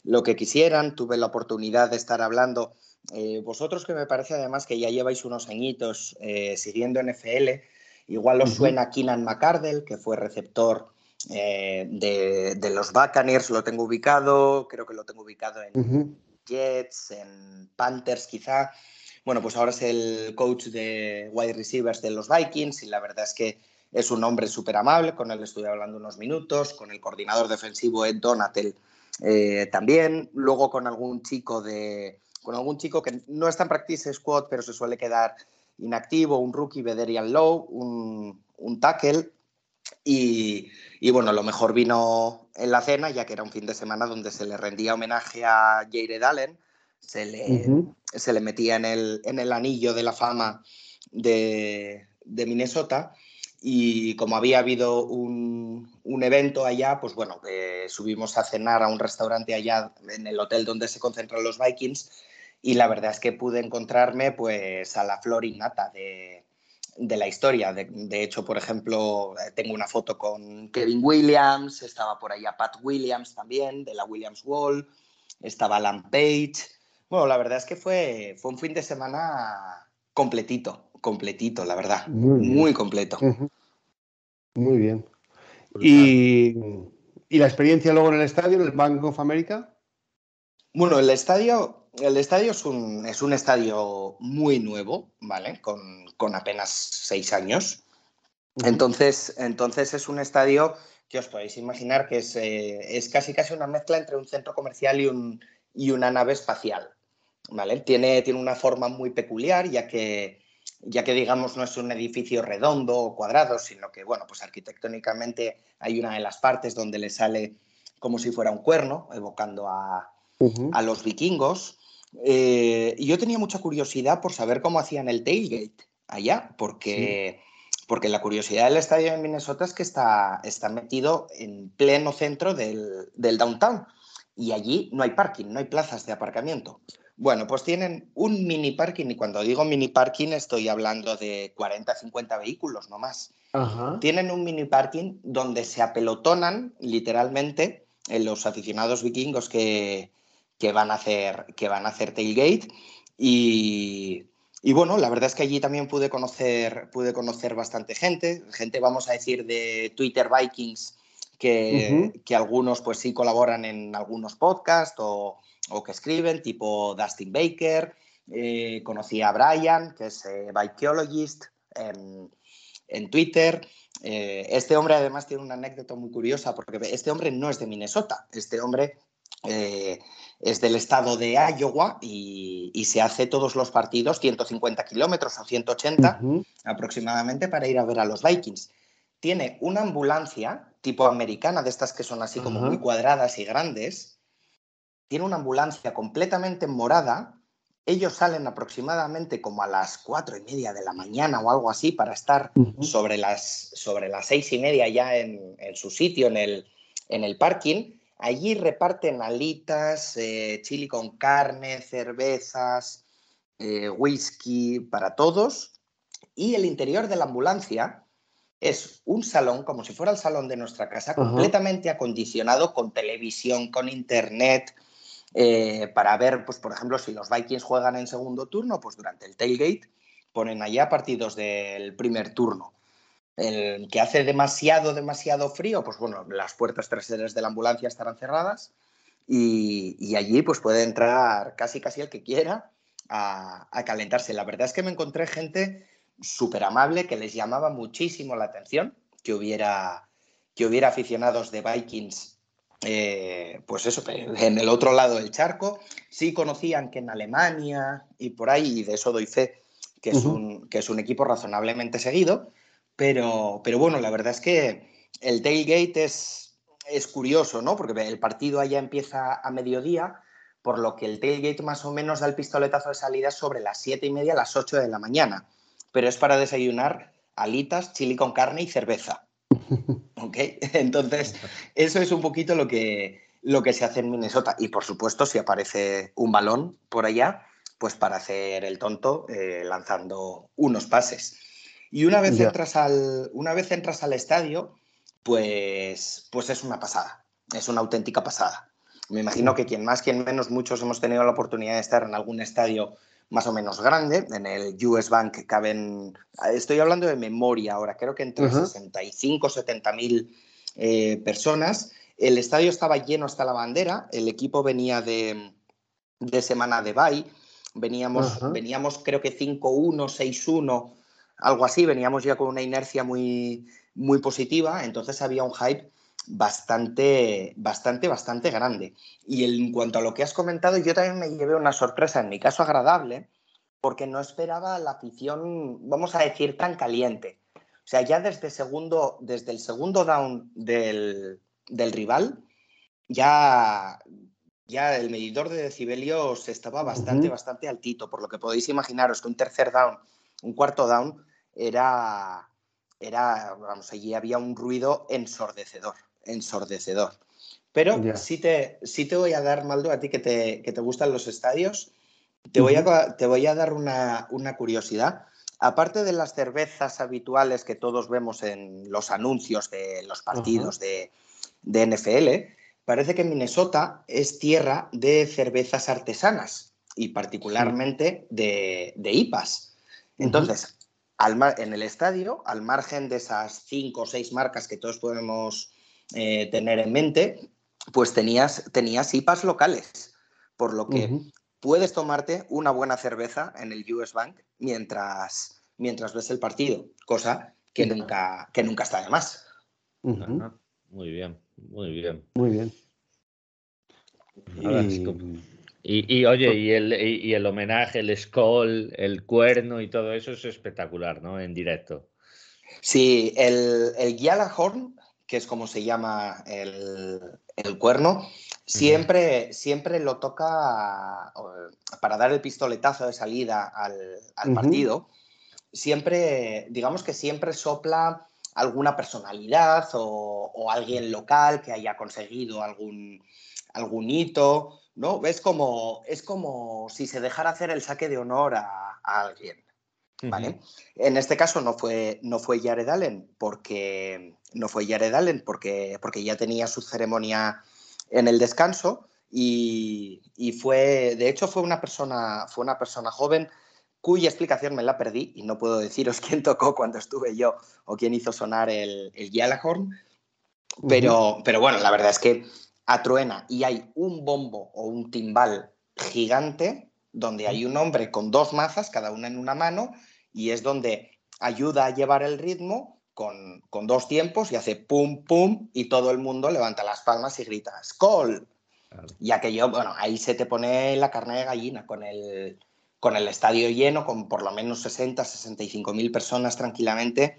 S3: lo que quisieran, tuve la oportunidad de estar hablando eh, vosotros que me parece además que ya lleváis unos añitos eh, siguiendo NFL, igual os suena Keenan McCardell, que fue receptor eh, de, los Buccaneers, lo tengo ubicado, creo que lo tengo ubicado en Jets, en Panthers quizá. Bueno, pues ahora es el coach de wide receivers de los Vikings y la verdad es que es un hombre súper amable, con él estuve hablando unos minutos, con el coordinador defensivo Ed Donatel también, luego con algún chico de, con algún chico que no está en practice squad, pero se suele quedar inactivo, un rookie, Bederian Low, un, un tackle. Y, y, bueno, lo mejor vino en la cena, ya que era un fin de semana donde se le rendía homenaje a Jared Allen, se le, se le metía en el, en el, anillo de la fama de, de Minnesota. Y como había habido un, un evento allá, pues bueno, eh, subimos a cenar a un restaurante allá en el hotel donde se concentran los Vikings y la verdad es que pude encontrarme pues a la flor innata de, de la historia. De, hecho, por ejemplo, eh, tengo una foto con Kevin Williams, estaba por ahí a Pat Williams también, de la Williams Wall, estaba Alan Page. Bueno, la verdad es que fue, fue un fin de semana completito, completito, la verdad, muy, completo.
S1: Muy bien. ¿Y, ¿Y, la experiencia luego en el estadio, en el Bank of America?
S3: Bueno, el estadio, el estadio es un, es un estadio muy nuevo, ¿vale? Con, con apenas seis años. Entonces, entonces es un estadio que os podéis imaginar que es, eh, es casi casi una mezcla entre un centro comercial y, un, y una nave espacial. ¿vale? Tiene, tiene una forma muy peculiar, ya que, ya que digamos no es un edificio redondo o cuadrado, sino que bueno, pues arquitectónicamente hay una de las partes donde le sale como si fuera un cuerno, evocando a, a los vikingos. Eh, yo tenía mucha curiosidad por saber cómo hacían el tailgate allá, porque, porque la curiosidad del estadio de Minnesota es que está, está metido en pleno centro del, del downtown y allí no hay parking, no hay plazas de aparcamiento. Bueno, pues tienen un mini parking y cuando digo mini parking estoy hablando de 40, 50 vehículos, no más. Tienen un mini parking donde se apelotonan literalmente eh, los aficionados vikingos que, que van a hacer, que van a hacer tailgate. Y, y, bueno, la verdad es que allí también pude conocer, pude conocer bastante gente, gente, vamos a decir, de Twitter Vikings, que, que algunos pues sí colaboran en algunos podcasts o, o que escriben, tipo Dustin Baker. Eh, conocí a Brian, que es eh, en, en, Twitter. Eh, este hombre además tiene una anécdota muy curiosa porque este hombre no es de Minnesota, este hombre eh, es del estado de Iowa y, se hace todos los partidos 150 kilómetros o 180 aproximadamente para ir a ver a los Vikings. Tiene una ambulancia tipo americana, de estas que son así como muy cuadradas y grandes. Tiene una ambulancia completamente morada. Ellos salen aproximadamente como a las cuatro y media de la mañana o algo así para estar sobre, las, sobre las seis y media ya en, su sitio, en el, en el parking Allí reparten alitas, eh, chili con carne, cervezas, eh, whisky para todos. Y el interior de la ambulancia es un salón, como si fuera el salón de nuestra casa, completamente acondicionado con televisión, con internet, eh, para ver, pues, por ejemplo, si los Vikings juegan en segundo turno, pues durante el tailgate ponen allá partidos del primer turno el que hace demasiado, demasiado frío, pues bueno, las puertas traseras de la ambulancia estarán cerradas y, allí pues puede entrar casi casi el que quiera a, calentarse. La verdad es que me encontré gente súper amable que les llamaba muchísimo la atención que hubiera, que hubiera aficionados de Vikings eh, pues eso, en el otro lado del charco. Sí conocían que en Alemania y por ahí, y de eso doy fe, que es, un, que es un equipo razonablemente seguido, pero, pero bueno, la verdad es que el tailgate es, es curioso, ¿no? Porque el partido allá empieza a mediodía, por lo que el tailgate más o menos da el pistoletazo de salida sobre las siete y media a las 8 de la mañana. Pero es para desayunar alitas, chili con carne y cerveza. ¿Ok? Entonces, eso es un poquito lo que, lo que se hace en Minnesota. Y por supuesto, si aparece un balón por allá, pues para hacer el tonto eh, lanzando unos pases. Y una vez, entras al, una vez entras al estadio, pues, pues es una pasada, es una auténtica pasada. Me imagino que quien más, quien menos, muchos hemos tenido la oportunidad de estar en algún estadio más o menos grande. En el US Bank caben, estoy hablando de memoria ahora, creo que entre 65 70 mil eh, personas. El estadio estaba lleno hasta la bandera, el equipo venía de, de semana de bye, veníamos, veníamos creo que 5-1, 6-1 algo así, veníamos ya con una inercia muy, muy positiva, entonces había un hype bastante, bastante, bastante grande. Y en cuanto a lo que has comentado, yo también me llevé una sorpresa, en mi caso agradable, porque no esperaba la afición, vamos a decir, tan caliente. O sea, ya desde, segundo, desde el segundo down del, rival, ya, ya el medidor de decibelios estaba bastante, bastante altito, por lo que podéis imaginaros que un tercer down, un cuarto down, era, era, vamos, allí había un ruido ensordecedor, ensordecedor. Pero sí, te, sí te voy a dar, Maldo, a ti que te, que te gustan los estadios, te, voy, a, te voy a dar una, una, curiosidad. Aparte de las cervezas habituales que todos vemos en los anuncios de los partidos de, de, NFL, parece que Minnesota es tierra de cervezas artesanas y particularmente de, de IPAs. Entonces, en el estadio, al margen de esas cinco o seis marcas que todos podemos eh, tener en mente, pues tenías, tenías IPAs locales, por lo que puedes tomarte una buena cerveza en el US Bank mientras, mientras ves el partido, cosa que, nunca, que nunca está de más.
S2: Muy bien, muy bien.
S1: Muy bien.
S2: Y, oye, y el, y, el homenaje, el skull, el cuerno y todo eso es espectacular, ¿no? En directo.
S3: Sí, el, el Horn, que es como se llama el, cuerno, siempre, siempre lo toca para dar el pistoletazo de salida al, partido. Siempre, digamos que siempre sopla alguna personalidad o, o alguien local que haya conseguido algún, algún hito ¿no? Es como, es como si se dejara hacer el saque de honor a, alguien. ¿Vale? En este caso no fue, no fue Jared Allen porque no fue Jared Allen porque, porque ya tenía su ceremonia en el descanso y, fue, de hecho fue una persona, fue una persona joven cuya explicación me la perdí y no puedo deciros quién tocó cuando estuve yo o quién hizo sonar el, el pero, pero bueno, la verdad es que truena y hay un bombo o un timbal gigante donde hay un hombre con dos mazas, cada una en una mano, y es donde ayuda a llevar el ritmo con, dos tiempos y hace pum, pum, y todo el mundo levanta las palmas y grita ¡Skol! Y aquello, bueno, ahí se te pone la carne de gallina con el, con el estadio lleno, con por lo menos 60, 65 mil personas tranquilamente.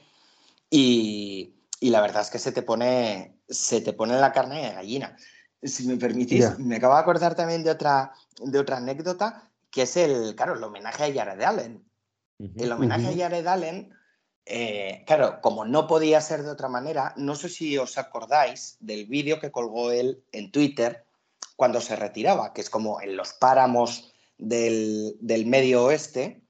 S3: Y, la verdad es que se te pone, se te pone la carne de gallina. Si me permitís, me acabo de acordar también de otra, de otra anécdota, que es el, claro, el homenaje a Jared Allen. El homenaje a Jared Allen eh, claro, como no podía ser de otra manera, no sé si os acordáis del vídeo que colgó él en Twitter cuando se retiraba, que es como en los páramos del, medio oeste,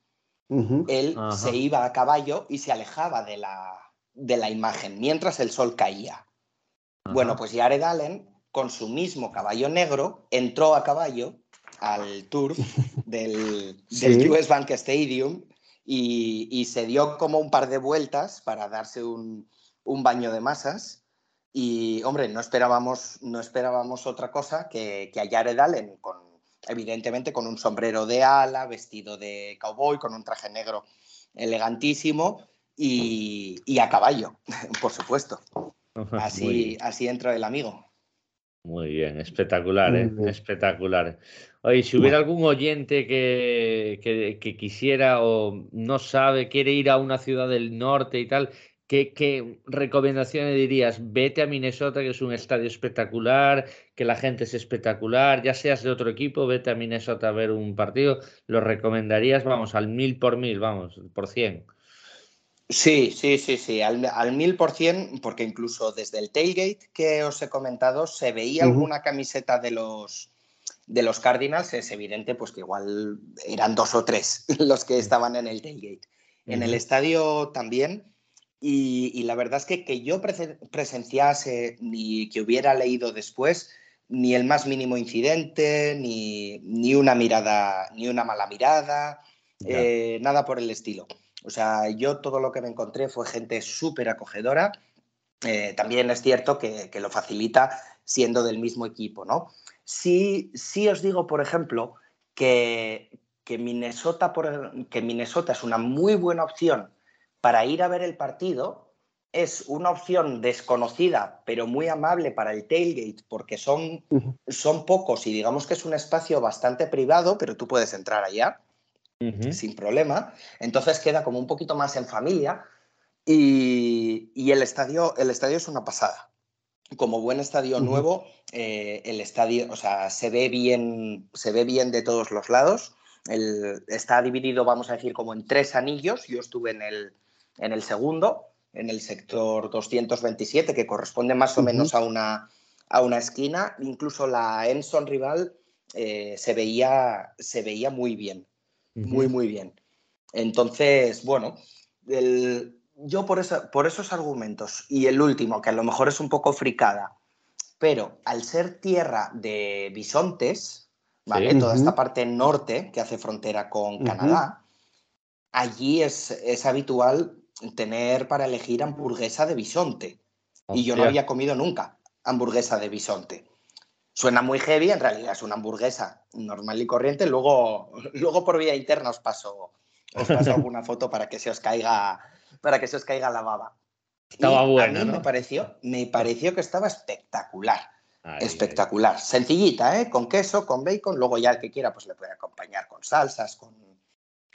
S3: él se iba a caballo y se alejaba de la, de la imagen mientras el sol caía. Bueno, pues Jared Allen, con su mismo caballo negro, entró a caballo al tour del, del US Bank Stadium y, se dio como un par de vueltas para darse un, baño de masas. Y, hombre, no esperábamos, no esperábamos otra cosa que, que a Jared Allen, con, evidentemente con un sombrero de ala, vestido de cowboy, con un traje negro elegantísimo y, a caballo, por supuesto. Así, así entra el amigo.
S2: Muy bien, espectacular, ¿eh? espectacular. Oye, si hubiera algún oyente que, quisiera o no sabe, quiere ir a una ciudad del norte y tal, ¿qué, ¿qué, recomendaciones dirías? Vete a Minnesota, que es un estadio espectacular, que la gente es espectacular, ya seas de otro equipo, vete a Minnesota a ver un partido, ¿lo recomendarías? Vamos, al mil por mil, vamos, por cien.
S3: Sí, sí, sí, sí, al, mil por cien, porque incluso desde el tailgate que os he comentado se veía alguna camiseta de los, de los Cardinals, es evidente pues que igual eran dos o tres los que estaban en el tailgate. En el estadio también, y, la verdad es que que yo presenciase ni que hubiera leído después, ni el más mínimo incidente, ni, ni una mirada, ni una mala mirada, eh, nada por el estilo. O sea, yo todo lo que me encontré fue gente súper acogedora. Eh, también es cierto que, lo facilita siendo del mismo equipo, ¿no? Sí, sí os digo, por ejemplo, que, que, Minnesota, que Minnesota es una muy buena opción para ir a ver el partido. Es una opción desconocida, pero muy amable para el tailgate, porque son, son pocos y digamos que es un espacio bastante privado, pero tú puedes entrar allá sin problema. Entonces queda como un poquito más en familia y, el, estadio, el estadio es una pasada. Como buen estadio nuevo, eh, el estadio, o sea, se ve bien, se ve bien de todos los lados. El, está dividido, vamos a decir, como en tres anillos. Yo estuve en el, en el segundo, en el sector 227, que corresponde más o menos a una, a una esquina. Incluso la Enson rival eh, se, veía, se veía muy bien muy, muy bien. Entonces, bueno, yo por, por esos argumentos y el último, que a lo mejor es un poco fricada, pero al ser tierra de bisontes, ¿vale? Toda esta parte norte que hace frontera con Canadá, allí es, es, habitual tener para elegir hamburguesa de bisonte. Y yo no había comido nunca hamburguesa de bisonte. Suena muy heavy, en realidad es una hamburguesa normal y corriente. Luego, luego por vía interna os paso, os paso alguna foto para que se os caiga, para que se os caiga la baba.
S2: Estaba.
S3: A mí me, pareció, me pareció que estaba espectacular. espectacular. Sencillita, ¿eh? Con queso, con bacon. Luego ya el que quiera pues le puede acompañar con salsas, con,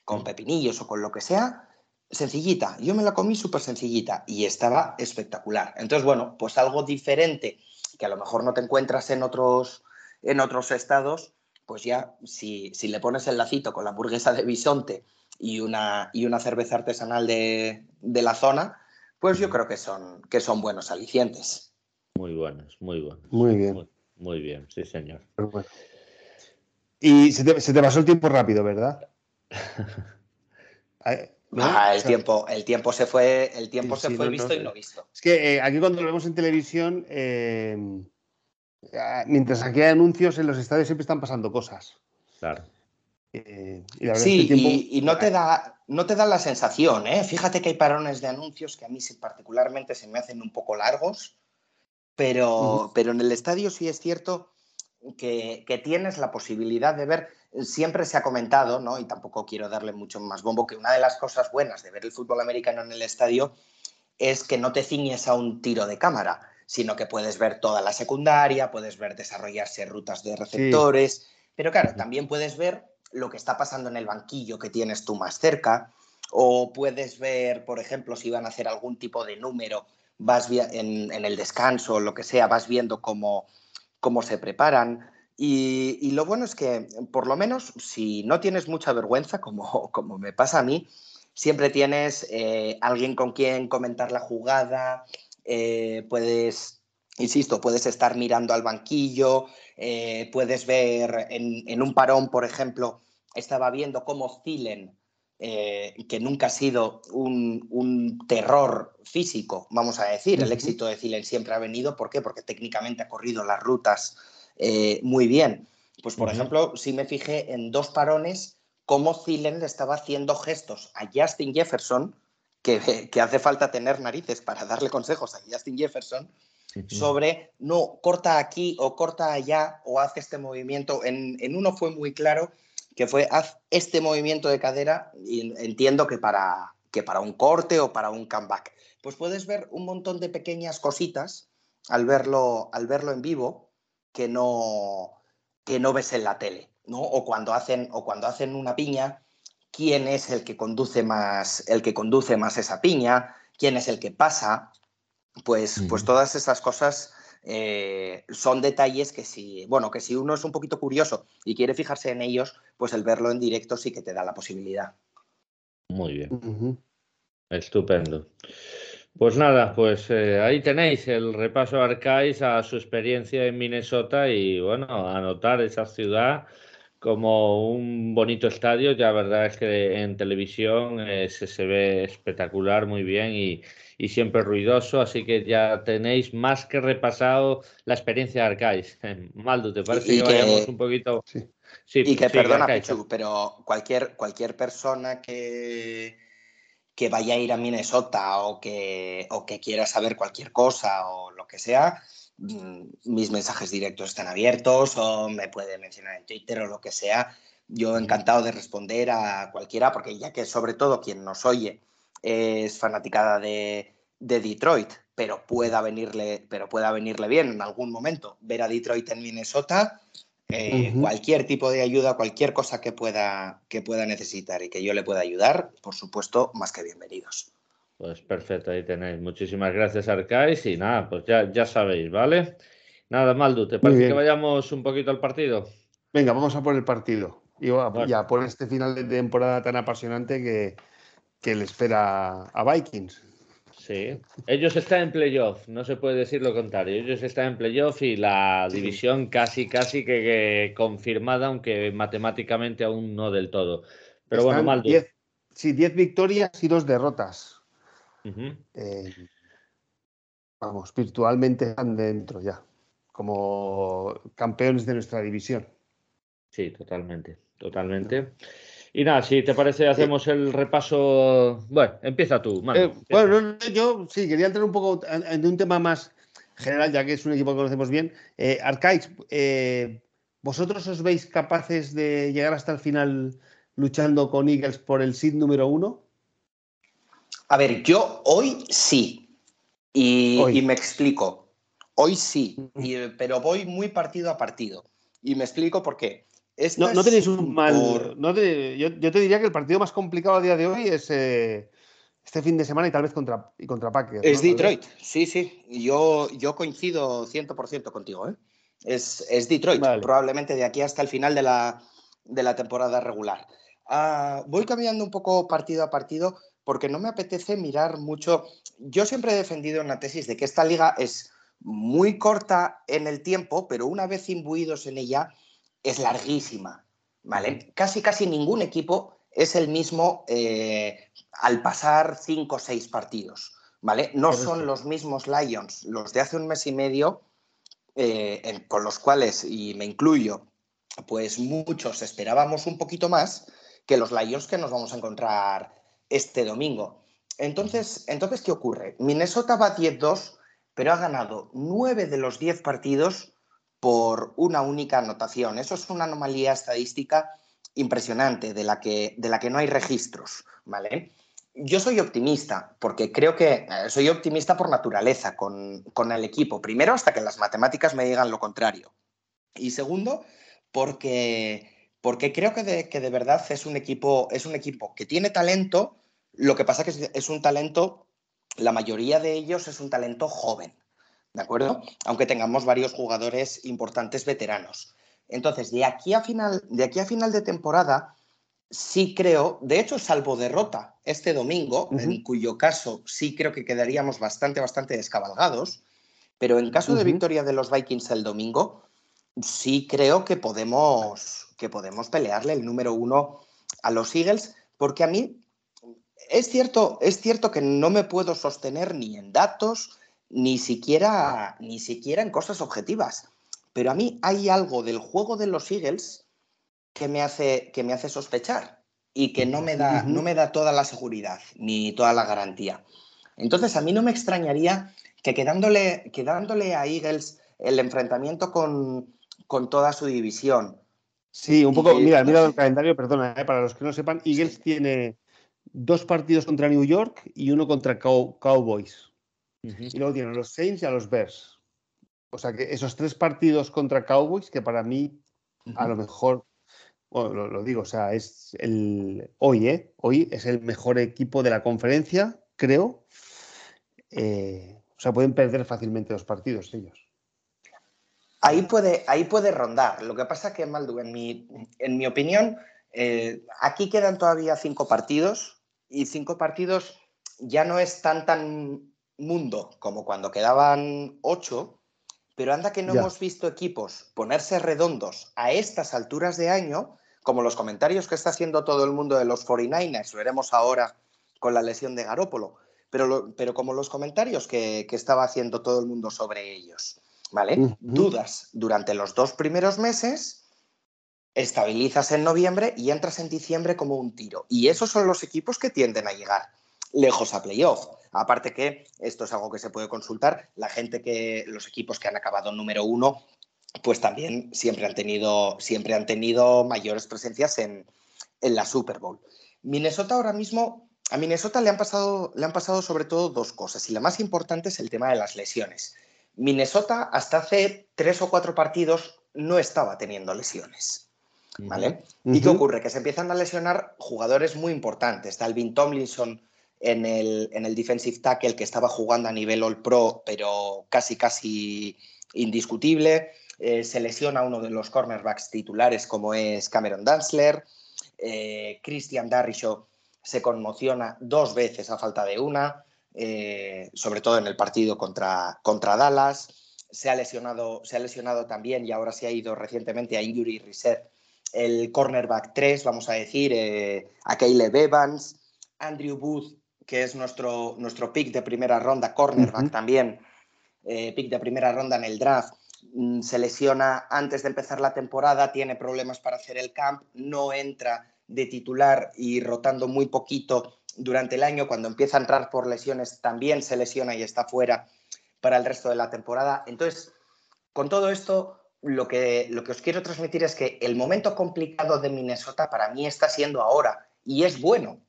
S3: con pepinillos o con lo que sea. Sencillita. Yo me la comí súper sencillita y estaba espectacular. Entonces, bueno, pues algo diferente que a lo mejor no te encuentras en otros, en otros estados, pues ya si, le pones el lacito con la hamburguesa de bisonte y una, y una cerveza artesanal de, la zona, pues yo creo que son, que son buenos alicientes.
S2: Muy buenos, muy buenos.
S1: Muy bien.
S2: Muy, bien, sí, señor.
S1: Y se te, pasó el tiempo rápido, ¿verdad?
S3: Ah, el, tiempo, el tiempo se fue, el tiempo se fue visto y no visto.
S1: Es que eh, aquí cuando lo vemos en televisión, eh, mientras aquí hay anuncios, en los estadios siempre están pasando cosas.
S2: Claro.
S3: Eh, y sí, y, no, te da, no te da la sensación, Fíjate que hay parones de anuncios que a mí particularmente se me hacen un poco largos, pero, pero en el estadio sí es cierto que, que, tienes la posibilidad de ver siempre se ha comentado, ¿no? y tampoco quiero darle mucho más bombo, que una de las cosas buenas de ver el fútbol americano en el estadio es que no te ciñes a un tiro de cámara, sino que puedes ver toda la secundaria, puedes ver desarrollarse rutas de receptores, pero claro, también puedes ver lo que está pasando en el banquillo que tienes tú más cerca, o puedes ver, por ejemplo, si van a hacer algún tipo de número, vas en, en el descanso o lo que sea, vas viendo cómo, cómo se preparan. Y, lo bueno es que, por lo menos, si no tienes mucha vergüenza, como, como me pasa a mí, siempre tienes eh, alguien con quien comentar la jugada, eh, puedes, insisto, puedes estar mirando al banquillo, eh, puedes ver en, un parón, por ejemplo, estaba viendo cómo Zilen, que nunca ha sido un, terror físico, vamos a decir, el éxito de Zilen siempre ha venido, ¿por qué? Porque técnicamente ha corrido las rutas muy bien. Pues, por ejemplo, si me fijé en dos parones cómo Zilen le estaba haciendo gestos a Justin Jefferson, que, hace falta tener narices para darle consejos a Justin Jefferson, sobre no, corta aquí o corta allá o haz este movimiento. En, uno fue muy claro que fue haz este movimiento de cadera y entiendo que para, que para un corte o para un comeback. Pues puedes ver un montón de pequeñas cositas al verlo, al verlo en vivo que no, que no ves en la tele. O cuando hacen, o cuando hacen una piña, quién es el que conduce más, el que conduce más esa piña, quién es el que pasa. Pues, pues todas esas cosas eh, son detalles que si, bueno, que si uno es un poquito curioso y quiere fijarse en ellos, pues el verlo en directo sí que te da la posibilidad.
S2: Muy bien. Estupendo. Pues nada, pues eh, ahí tenéis el repaso Arcais a su experiencia en Minnesota y bueno, anotar esa ciudad como un bonito estadio. Ya la verdad es que en televisión eh, se, ve espectacular, muy bien y, siempre ruidoso. Así que ya tenéis más que repasado la experiencia de Arcais. Maldo, ¿te parece que, vayamos un poquito?
S3: Sí. y que, perdona, pero cualquier, cualquier persona que, que vaya a ir a Minnesota o que, o que quiera saber cualquier cosa o lo que sea, mis mensajes directos están abiertos o me puede mencionar en Twitter o lo que sea. Yo encantado de responder a cualquiera, porque ya que sobre todo quien nos oye es fanaticada de, Detroit, pero pueda, venirle, pero pueda venirle bien en algún momento ver a Detroit en Minnesota, eh, cualquier tipo de ayuda, cualquier cosa que pueda, que pueda necesitar y que yo le pueda ayudar, por supuesto, más que bienvenidos.
S2: Pues perfecto, ahí tenéis. Muchísimas gracias, Arcais. Y nada, pues ya, ya sabéis, ¿vale? Nada, Maldu, ¿te parece que vayamos un poquito al partido?
S1: Venga, vamos a por el partido. Y ya por este final de temporada tan apasionante que, que le espera a Vikings.
S2: Sí, ellos están en playoff, no se puede decir lo contrario. Ellos están en playoff y la división casi, casi que, confirmada, aunque matemáticamente aún no del todo. Pero bueno, Maldu.
S1: sí, 10 victorias y dos derrotas. Eh, vamos, virtualmente están dentro ya, como campeones de nuestra división.
S2: Sí, totalmente, totalmente. Y nada, si te parece, hacemos el repaso. Bueno, empieza tú.
S1: Eh, bueno, yo sí, quería entrar un poco en, un tema más general, ya que es un equipo que conocemos bien. Eh, eh, ¿vosotros os veis capaces de llegar hasta el final luchando con Eagles por el seed número uno?
S3: A ver, yo hoy sí. Y, me explico. Hoy sí, pero voy muy partido a partido. Y me explico por qué.
S1: no, tenéis un mal. yo, te diría que el partido más complicado a día de hoy es eh, este fin de semana y tal vez contra, y contra Packers.
S3: Es Detroit, sí, sí. Yo, yo coincido 100% contigo. ¿eh? Es, Detroit, probablemente de aquí hasta el final de la, de la temporada regular. Ah, voy cambiando un poco partido a partido porque no me apetece mirar mucho. Yo siempre he defendido una tesis de que esta liga es muy corta en el tiempo, pero una vez imbuidos en ella, es larguísima. ¿vale? Casi, casi ningún equipo es el mismo eh, al pasar cinco o seis partidos. ¿vale? No son los mismos Lions, los de hace un mes y medio, eh, con los cuales, y me incluyo, pues muchos esperábamos un poquito más que los Lions que nos vamos a encontrar este domingo. Entonces, entonces ¿qué ocurre? Minnesota va 10-2, pero ha ganado 9 de los 10 partidos por una única anotación. Eso es una anomalía estadística impresionante de la que, de la que no hay registros, ¿vale? yo soy optimista, porque creo que eh, soy optimista por naturaleza con, el equipo. Primero, hasta que las matemáticas me digan lo contrario. Y segundo, porque, porque creo que de, que de verdad es un, equipo, es un equipo que tiene talento, lo que pasa que es, es un talento, la mayoría de ellos es un talento joven, ¿de acuerdo? Aunque tengamos varios jugadores importantes veteranos. Entonces, de aquí a final de, aquí a final de temporada, sí creo, de hecho, salvo derrota este domingo, en cuyo caso sí creo que quedaríamos bastante, bastante descabalgados, pero en caso de victoria de los Vikings el domingo, sí creo que podemos, que podemos pelearle el número uno a los Eagles, porque a mí es cierto, es cierto que no me puedo sostener ni en datos, ni siquiera, ni siquiera en cosas objetivas. Pero a mí hay algo del juego de los Eagles que me hace, que me hace sospechar y que no me, da, no me da toda la seguridad ni toda la garantía. Entonces, a mí no me extrañaría que quedándole, quedándole a Eagles el enfrentamiento con, con toda su división.
S1: Sí, un poco, mira, mira el calendario, perdona, eh, para los que no sepan, Eagles tiene dos partidos contra New York y uno contra Cowboys. Y luego tiene a los Saints y a los Bears. O sea que esos tres partidos contra Cowboys, que para mí a lo mejor bueno, lo, digo, o sea, es el hoy, ¿eh? Hoy es el mejor equipo de la conferencia, creo. Eh, o sea, pueden perder fácilmente los partidos ellos.
S3: Ahí puede, ahí puede rondar. Lo que pasa que, Maldu, en mi, en mi opinión, eh, aquí quedan todavía cinco partidos y cinco partidos ya no es tan tan mundo como cuando quedaban ocho, pero anda que no hemos visto equipos ponerse redondos a estas alturas de año, como los comentarios que está haciendo todo el mundo de los 49ers, veremos ahora con la lesión de Garópolo, pero, pero como los comentarios que, estaba haciendo todo el mundo sobre ellos. ¿Vale? Dudas durante los dos primeros meses, estabilizas en noviembre y entras en diciembre como un tiro. Y esos son los equipos que tienden a llegar lejos a playoff. Aparte que esto es algo que se puede consultar, la gente que, los equipos que han acabado número uno, pues también siempre han tenido, siempre han tenido mayores presencias en, la Super Bowl. Minnesota ahora mismo, a Minnesota le han, pasado, le han pasado sobre todo dos cosas y la más importante es el tema de las lesiones. Minnesota hasta hace tres o cuatro partidos no estaba teniendo lesiones. ¿Vale? ¿Y qué ocurre? Que se empiezan a lesionar jugadores muy importantes. Dalvin Tomlinson en el, en el defensive tackle que estaba jugando a nivel All Pro, pero casi, casi indiscutible. Eh, se lesiona uno de los cornerbacks titulares, como es Cameron Danzler. Eh, Christian Darrishaw se conmociona dos veces a falta de una, eh, sobre todo en el partido contra, contra Dallas. Se ha, lesionado, se ha lesionado también y ahora se ha ido recientemente a Injury Reset el cornerback 3, vamos a decir, a Caleb Evans. Andrew Booth que es nuestro, nuestro pick de primera ronda, cornerback también, eh, pick de primera ronda en el draft, mm, se lesiona antes de empezar la temporada, tiene problemas para hacer el camp, no entra de titular y rotando muy poquito durante el año, cuando empieza a entrar por lesiones también se lesiona y está fuera para el resto de la temporada. Entonces, con todo esto, lo que, lo que os quiero transmitir es que el momento complicado de Minnesota para mí está siendo ahora y es bueno,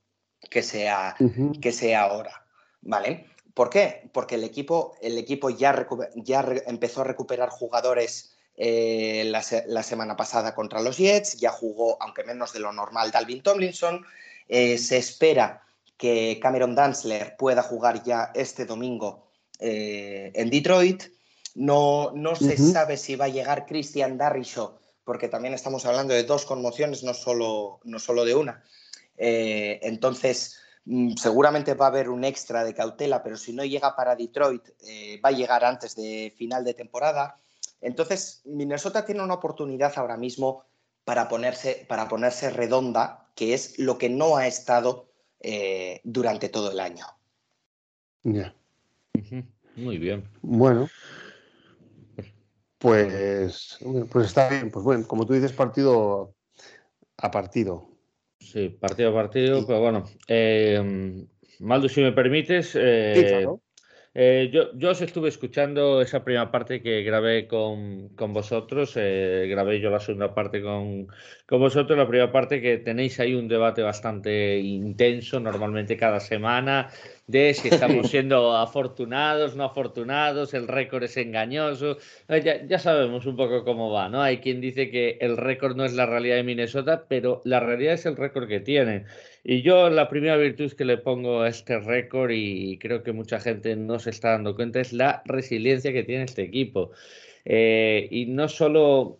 S3: que sea, que sea ahora, ¿vale? ¿Por qué? Porque el equipo, el equipo ya, ya empezó a recuperar jugadores eh, la, semana pasada contra los Jets, ya jugó, aunque menos de lo normal, Dalvin Tomlinson. Eh, se espera que Cameron Danzler pueda jugar ya este domingo eh, en Detroit. No, no se sabe si va a llegar Christian Darrishaw, porque también estamos hablando de dos conmociones, no solo, no solo de una. Eh, entonces, mm, seguramente va a haber un extra de cautela, pero si no llega para Detroit, eh, va a llegar antes de final de temporada. Entonces, Minnesota tiene una oportunidad ahora mismo para ponerse, para ponerse redonda, que es lo que no ha estado eh, durante todo el año.
S1: Ya.
S2: Muy bien.
S1: Bueno. Pues, pues está bien. Pues bueno, como tú dices, partido a partido.
S2: Sí, partido a partido, pero bueno. Eh, Maldo, si me permites, eh, Eh, yo, yo, os estuve escuchando esa primera parte que grabé con, con vosotros, eh, grabé yo la segunda parte con, con, vosotros, la primera parte que tenéis ahí un debate bastante intenso, normalmente cada semana, de si estamos siendo afortunados, no afortunados, el récord es engañoso, ya, ya, sabemos un poco cómo va, ¿no? Hay quien dice que el récord no es la realidad de Minnesota, pero la realidad es el récord que tienen. Y yo la primera virtud que le pongo a este récord, y creo que mucha gente no se está dando cuenta, es la resiliencia que tiene este equipo. Eh, y no solo,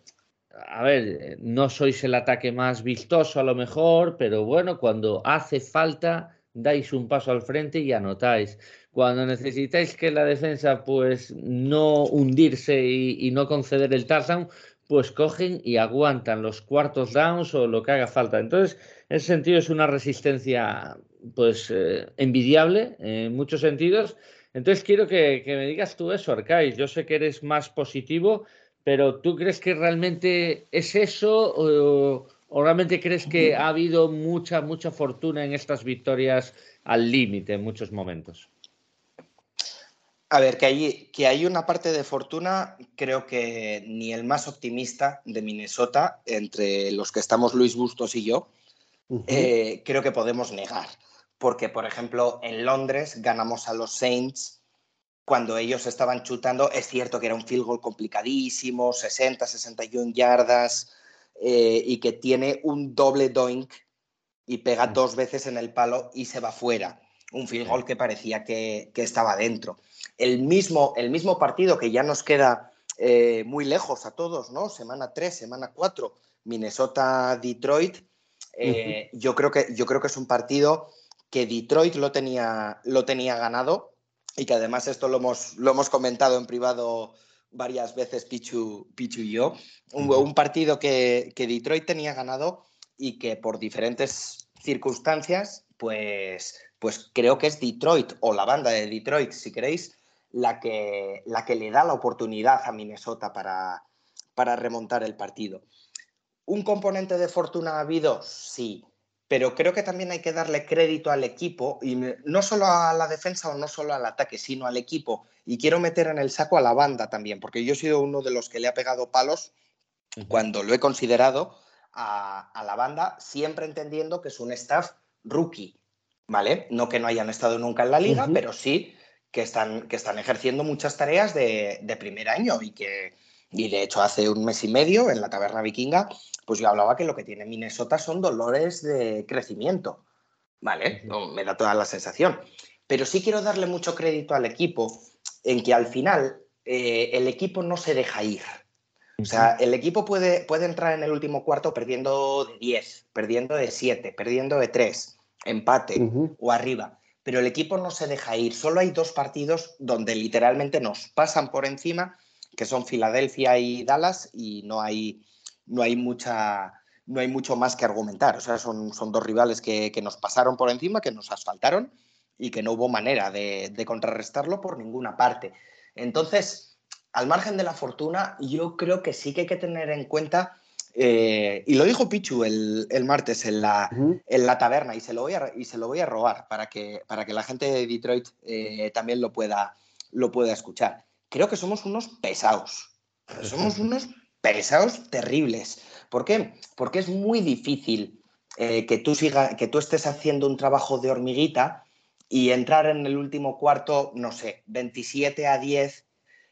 S2: a ver, no sois el ataque más vistoso a lo mejor, pero bueno, cuando hace falta, dais un paso al frente y anotáis. Cuando necesitáis que la defensa pues no hundirse y, no conceder el touchdown, pues cogen y aguantan los cuartos downs o lo que haga falta. Entonces, en ese sentido es una resistencia pues eh, envidiable en muchos sentidos. Entonces quiero que, que, me digas tú eso, Arcais. Yo sé que eres más positivo, pero ¿tú crees que realmente es eso o, o realmente crees que ha habido mucha, mucha fortuna en estas victorias al límite en muchos momentos?
S3: A ver, que hay, que hay una parte de fortuna, creo que ni el más optimista de Minnesota, entre los que estamos Luis Bustos y yo, uh -huh. eh, creo que podemos negar. Porque, por ejemplo, en Londres ganamos a los Saints cuando ellos estaban chutando. Es cierto que era un field goal complicadísimo, 60, 61 yardas, eh, y que tiene un doble doink y pega dos veces en el palo y se va fuera. Un field goal que parecía que, que estaba dentro el mismo, el mismo partido que ya nos queda eh, muy lejos a todos, ¿no? Semana 3, semana 4, Minnesota-Detroit. Eh, uh -huh. yo, creo que, yo creo que es un partido que Detroit lo tenía, lo tenía ganado y que además esto lo hemos, lo hemos comentado en privado varias veces Pichu, Pichu y yo. Un, un partido que, que Detroit tenía ganado y que por diferentes circunstancias, pues, pues creo que es Detroit o la banda de Detroit, si queréis, la que, la que le da la oportunidad a Minnesota para, para remontar el partido. ¿Un componente de fortuna ha habido? Sí, pero creo que también hay que darle crédito al equipo, y no solo a la defensa o no solo al ataque, sino al equipo. Y quiero meter en el saco a la banda también, porque yo he sido uno de los que le ha pegado palos cuando lo he considerado a, a la banda, siempre entendiendo que es un staff rookie, ¿vale? No que no hayan estado nunca en la liga, uh -huh. pero sí que están, que están ejerciendo muchas tareas de, de, primer año y que, y de hecho hace un mes y medio en la taberna vikinga, pues yo hablaba que lo que tiene Minnesota son dolores de crecimiento, ¿vale? No, me da toda la sensación. Pero sí quiero darle mucho crédito al equipo en que al final eh, el equipo no se deja ir. O sea, el equipo puede, puede entrar en el último cuarto perdiendo de 10, perdiendo de 7, perdiendo de 3, empate uh -huh. o arriba pero el equipo no se deja ir. Solo hay dos partidos donde literalmente nos pasan por encima, que son Filadelfia y Dallas, y no hay, no hay, mucha, no hay mucho más que argumentar. O sea, son, son dos rivales que, que, nos pasaron por encima, que nos asfaltaron y que no hubo manera de, de contrarrestarlo por ninguna parte. Entonces, al margen de la fortuna, yo creo que sí que hay que tener en cuenta eh, y lo dijo Pichu el, el martes en la, uh -huh. en la, taberna y se lo voy a, y se lo voy a robar para que, para que la gente de Detroit eh, también lo pueda, lo pueda escuchar. Creo que somos unos pesados. Somos unos pesados terribles. ¿Por qué? Porque es muy difícil eh, que, tú siga, que tú estés haciendo un trabajo de hormiguita y entrar en el último cuarto, no sé, 27 a 10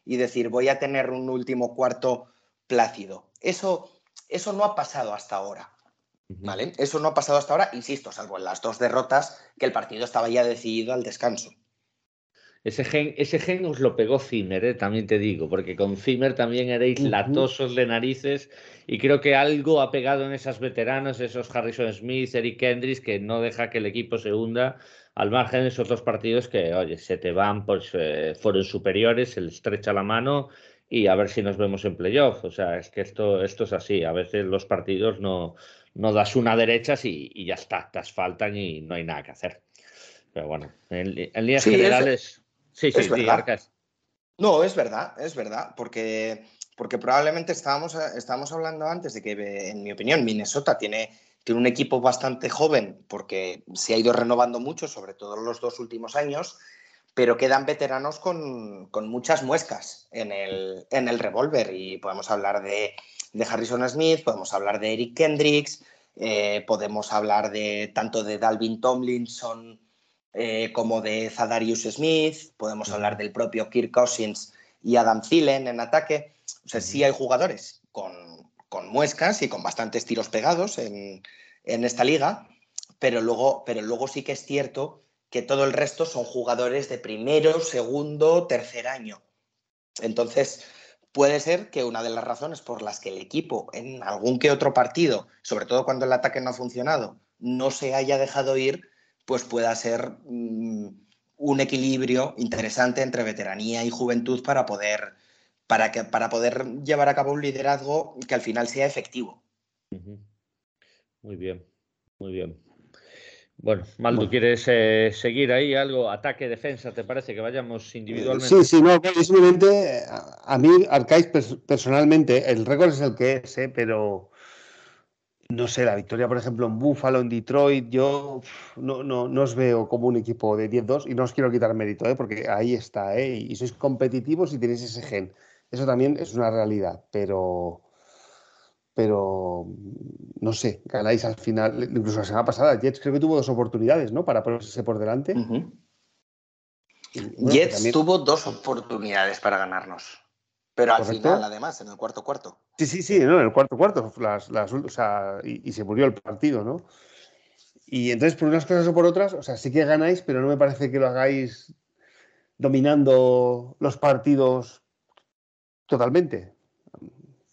S3: y decir voy a tener un último cuarto plácido. Eso eso no ha pasado hasta ahora. ¿Vale? Eso no ha pasado hasta ahora, insisto, salvo en las dos derrotas, que el partido estaba ya decidido al descanso.
S2: Ese gen, ese gen os lo pegó Zimmer, ¿eh? también te digo, porque con Zimmer también uh -huh. latosos de narices y creo que algo ha pegado en esos veteranos, esos Harrison Smith, Eric Kendricks, que no deja que el equipo se hunda al margen de esos dos partidos que, oye, se te van, pues eh, fueron superiores, se les estrecha la mano y a ver si nos vemos en playoff. O sea, es que esto, esto es así. A veces los partidos no, no das una derecha y, y, ya está, te asfaltan y no hay nada que hacer. Pero bueno, en, en líneas sí, generales.
S3: Es,
S2: sí, sí,
S3: es verdad. No, es verdad, es verdad, porque, porque probablemente estábamos, estábamos hablando antes de que, en mi opinión, Minnesota tiene, tiene un equipo bastante joven porque se ha ido renovando mucho, sobre todo en los dos últimos años pero quedan veteranos con, muchas muescas en el, en el revólver y podemos hablar de, Harrison Smith, podemos hablar de Eric Kendricks, eh, podemos hablar de tanto de Dalvin Tomlinson eh, como de Zadarius Smith, podemos hablar del propio Kirk Cousins y Adam Thielen en ataque. O sea, sí hay jugadores con, muescas y con bastantes tiros pegados en, esta liga, pero luego, pero luego sí que es cierto que todo el resto son jugadores de primero, segundo, tercer año. Entonces, puede ser que una de las razones por las que el equipo en algún que otro partido, sobre todo cuando el ataque no ha funcionado, no se haya dejado ir, pues pueda ser mm, un equilibrio interesante entre veteranía y juventud para poder, para, que, para poder llevar a cabo un liderazgo que al final sea efectivo.
S2: Muy bien, muy bien. Bueno, Maldo, ¿quieres eh, seguir ahí algo? Ataque, defensa, ¿te parece que vayamos individualmente?
S1: Sí, sí, no, simplemente a mí, Arcais, personalmente, el récord es el que es, ¿eh? pero no sé, la victoria, por ejemplo, en Buffalo, en Detroit, yo no, no, no os veo como un equipo de 10-2 y no os quiero quitar mérito, ¿eh? porque ahí está, ¿eh? y sois competitivos y tenéis ese gen. Eso también es una realidad, pero, pero no sé, ganáis al final, incluso la semana pasada, Jets creo que tuvo dos oportunidades, ¿no? Para ponerse por delante.
S3: Jets tuvo dos oportunidades para ganarnos. Pero al final, además, en el cuarto cuarto.
S1: Sí, sí, sí, ¿no? en el cuarto cuarto, las, las, o sea, y, se murió el partido, ¿no? Y entonces, por unas cosas o por otras, o sea, sí que ganáis, pero no me parece que lo hagáis dominando los partidos totalmente.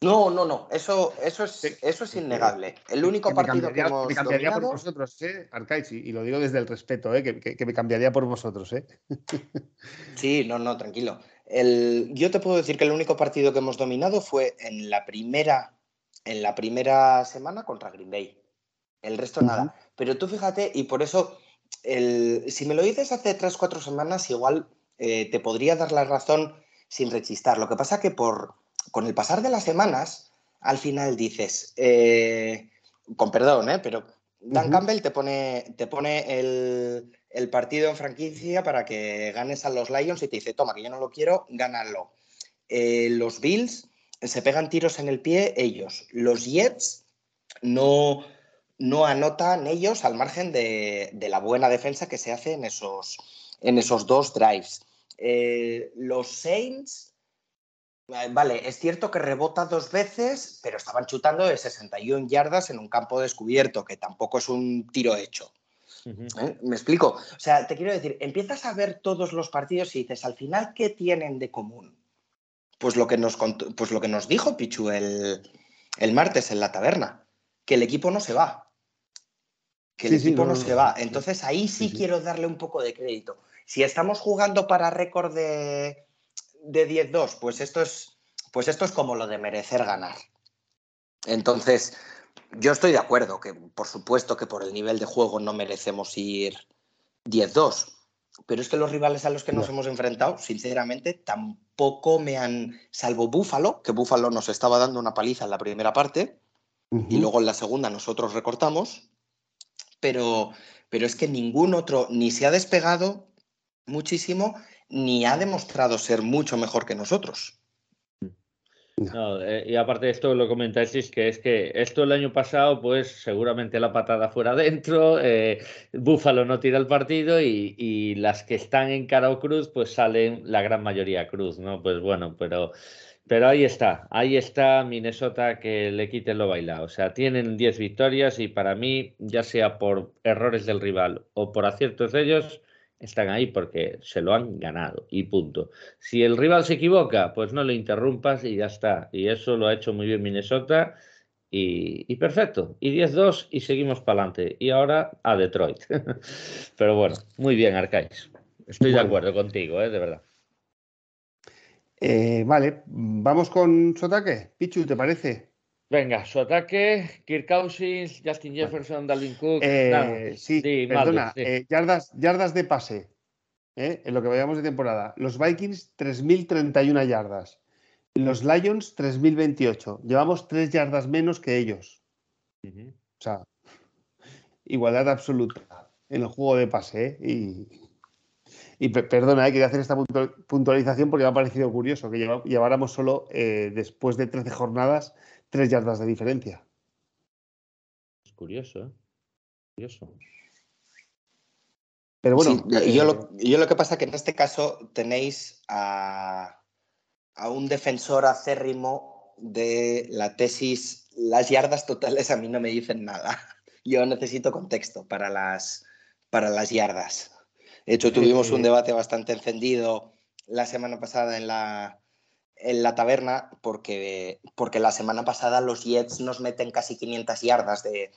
S3: No, no, no, eso, eso, es, eso es innegable. El único partido que hemos
S1: Me cambiaría por vosotros, ¿eh? Arcaiz, y, lo digo desde el respeto, ¿eh? Que, que, me cambiaría por vosotros, ¿eh?
S3: Sí, no, no, tranquilo yo te puedo decir que el único partido que hemos dominado fue en la primera, en la primera semana contra Green Bay. El resto nada. Pero tú fíjate, y por eso, si me lo dices hace tres, cuatro semanas, igual eh, te podría dar la razón sin rechistar. Lo que pasa que por, con el pasar de las semanas, al final dices, eh, con perdón, ¿eh? pero Dan Campbell te pone, te pone el, el partido en franquicia para que ganes a los Lions y te dice, toma, que yo no lo quiero, gánalo. Eh, los Bills se pegan tiros en el pie ellos. Los Jets no, no anotan ellos al margen de, la buena defensa que se hace en esos, en esos dos drives. Eh, los Saints, eh, vale, es cierto que rebota dos veces, pero estaban chutando de 61 yardas en un campo descubierto, que tampoco es un tiro hecho. ¿Eh? ¿Me explico? O sea, te quiero decir, empiezas a ver todos los partidos y dices, al final, ¿qué tienen de común? Pues lo que nos, pues lo que nos dijo Pichu el, martes en la taberna, que el equipo no se va. Que el equipo no, se va. Entonces ahí sí, quiero darle un poco de crédito. Si estamos jugando para récord de, de 10-2, pues esto es pues esto es como lo de merecer ganar. Entonces, yo estoy de acuerdo que, por supuesto, que por el nivel de juego no merecemos ir 10-2. Pero es que los rivales a los que nos hemos enfrentado, sinceramente, tampoco me han. Salvo Búfalo, que Búfalo nos estaba dando una paliza en la primera parte, y luego en la segunda nosotros recortamos. Pero, pero es que ningún otro ni se ha despegado muchísimo, ni ha demostrado ser mucho mejor que nosotros.
S2: No, eh, y aparte de esto lo comentáis que es que esto el año pasado, pues seguramente la patada fuera adentro, eh, Búfalo no tira el partido y, las que están en cara o cruz, pues salen la gran mayoría cruz, ¿no? Pues bueno, pero, pero ahí está, ahí está Minnesota que le quiten lo bailado. O sea, tienen 10 victorias y para mí, ya sea por errores del rival o por aciertos de ellos, están ahí porque se lo han ganado y punto. Si el rival se equivoca, pues no le interrumpas y ya está. Y eso lo ha hecho muy bien Minnesota y, perfecto. Y 10-2 y seguimos para adelante. Y ahora a Detroit. Pero bueno, muy bien, Arcais. Estoy de acuerdo contigo, ¿eh? de verdad.
S1: Eh, vale, vamos con su ataque. Pichu, ¿te parece?
S2: Venga, su ataque, Kirk Cousins, Justin Jefferson, Dalvin Cook.
S1: Eh, sí, perdona, eh, yardas, yardas de pase, eh, en lo que vayamos de temporada. Los Vikings, 3.031 yardas. Los Lions, 3.028. Llevamos 3 yardas menos que ellos. O sea, igualdad absoluta en el juego de pase. Y, Y perdona, hay eh, que hacer esta puntualización porque me ha parecido curioso que lleváramos solo, después de 13 jornadas, tres yardas de diferencia.
S2: Es curioso, ¿eh? Curioso.
S3: Pero bueno. yo, lo, yo, lo, que pasa es que en este caso tenéis a, a un defensor acérrimo de la tesis, las yardas totales a mí no me dicen nada. Yo necesito contexto para las, para las yardas. De hecho, tuvimos un debate bastante encendido la semana pasada en la, en la taberna porque, porque la semana pasada los Jets nos meten casi 500 yardas de,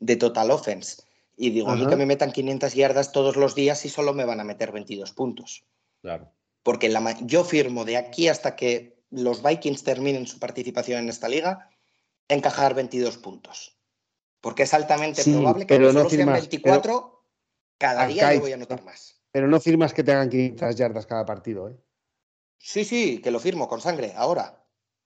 S3: de total offense. Y digo, a mí que me metan 500 yardas todos los días y solo me van a meter 22 puntos.
S2: Claro.
S3: Porque la, yo firmo de aquí hasta que los Vikings terminen su participación en esta liga, encajar 22 puntos. Porque es altamente probable que
S1: no solo
S3: sean 24, cada día yo voy a notar más.
S1: Pero no firmas que te hagan 500 yardas cada partido, ¿eh?
S3: Sí, sí, que lo firmo con sangre, ahora.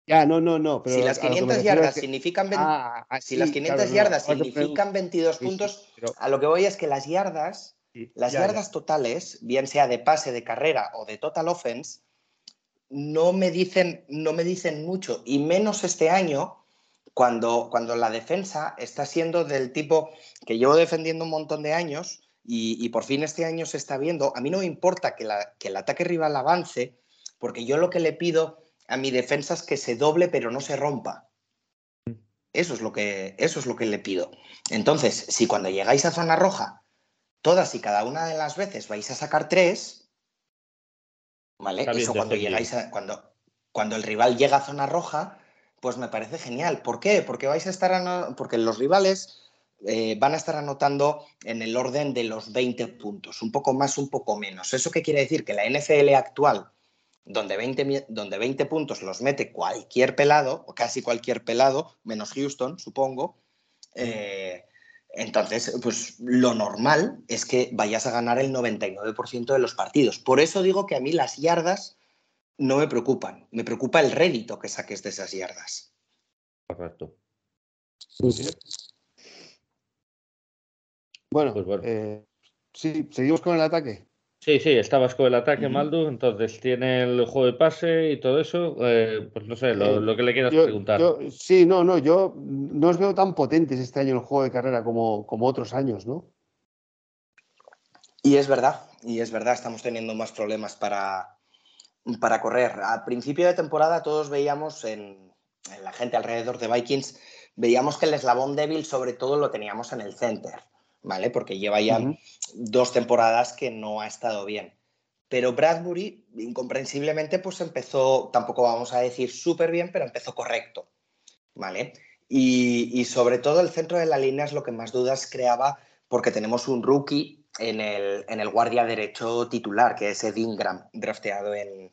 S1: Ya, no, no, no.
S3: si las 500 yardas significan, ah, ah, si las 500 yardas significan 22 puntos, a lo que voy es que las yardas, las yardas totales, bien sea de pase, de carrera o de total offense, no me dicen, no me dicen mucho, y menos este año, cuando, cuando la defensa está siendo del tipo que llevo defendiendo un montón de años y, por fin este año se está viendo. A mí no me importa que, la, que el ataque rival avance, porque yo lo que le pido a mi defensa es que se doble pero no se rompa. Eso es lo que, eso es lo que le pido. Entonces, si cuando llegáis a zona roja, todas y cada una de las veces vais a sacar tres, ¿vale? Eso cuando llegáis a, cuando, cuando el rival llega a zona roja, pues me parece genial. ¿Por qué? Porque vais a estar porque los rivales eh, van a estar anotando en el orden de los 20 puntos, un poco más, un poco menos. ¿Eso qué quiere decir? Que la NFL actual donde 20, donde 20 puntos los mete cualquier pelado, o casi cualquier pelado, menos Houston, supongo, eh, entonces, pues lo normal es que vayas a ganar el 99% de los partidos. Por eso digo que a mí las yardas no me preocupan. Me preocupa el rédito que saques de esas yardas.
S2: Correcto.
S1: Bueno, pues bueno. Eh, sí, seguimos con el ataque.
S2: Sí, sí, estabas con el ataque, Maldu, entonces tiene el juego de pase y todo eso. Eh, pues no sé, lo, que le quieras preguntar.
S1: sí, no, no, yo no os veo tan potentes este año en el juego de carrera como, como otros años, ¿no?
S3: Y es verdad, y es verdad, estamos teniendo más problemas para, para correr. Al principio de temporada todos veíamos en, en la gente alrededor de Vikings, veíamos que el eslabón débil sobre todo lo teníamos en el center ¿vale? Porque lleva ya dos temporadas que no ha estado bien. Pero Bradbury, incomprensiblemente, pues empezó, tampoco vamos a decir súper bien, pero empezó correcto, ¿vale? Y, sobre todo el centro de la línea es lo que más dudas creaba porque tenemos un rookie en el, en el guardia derecho titular, que es Ed Ingram, drafteado en,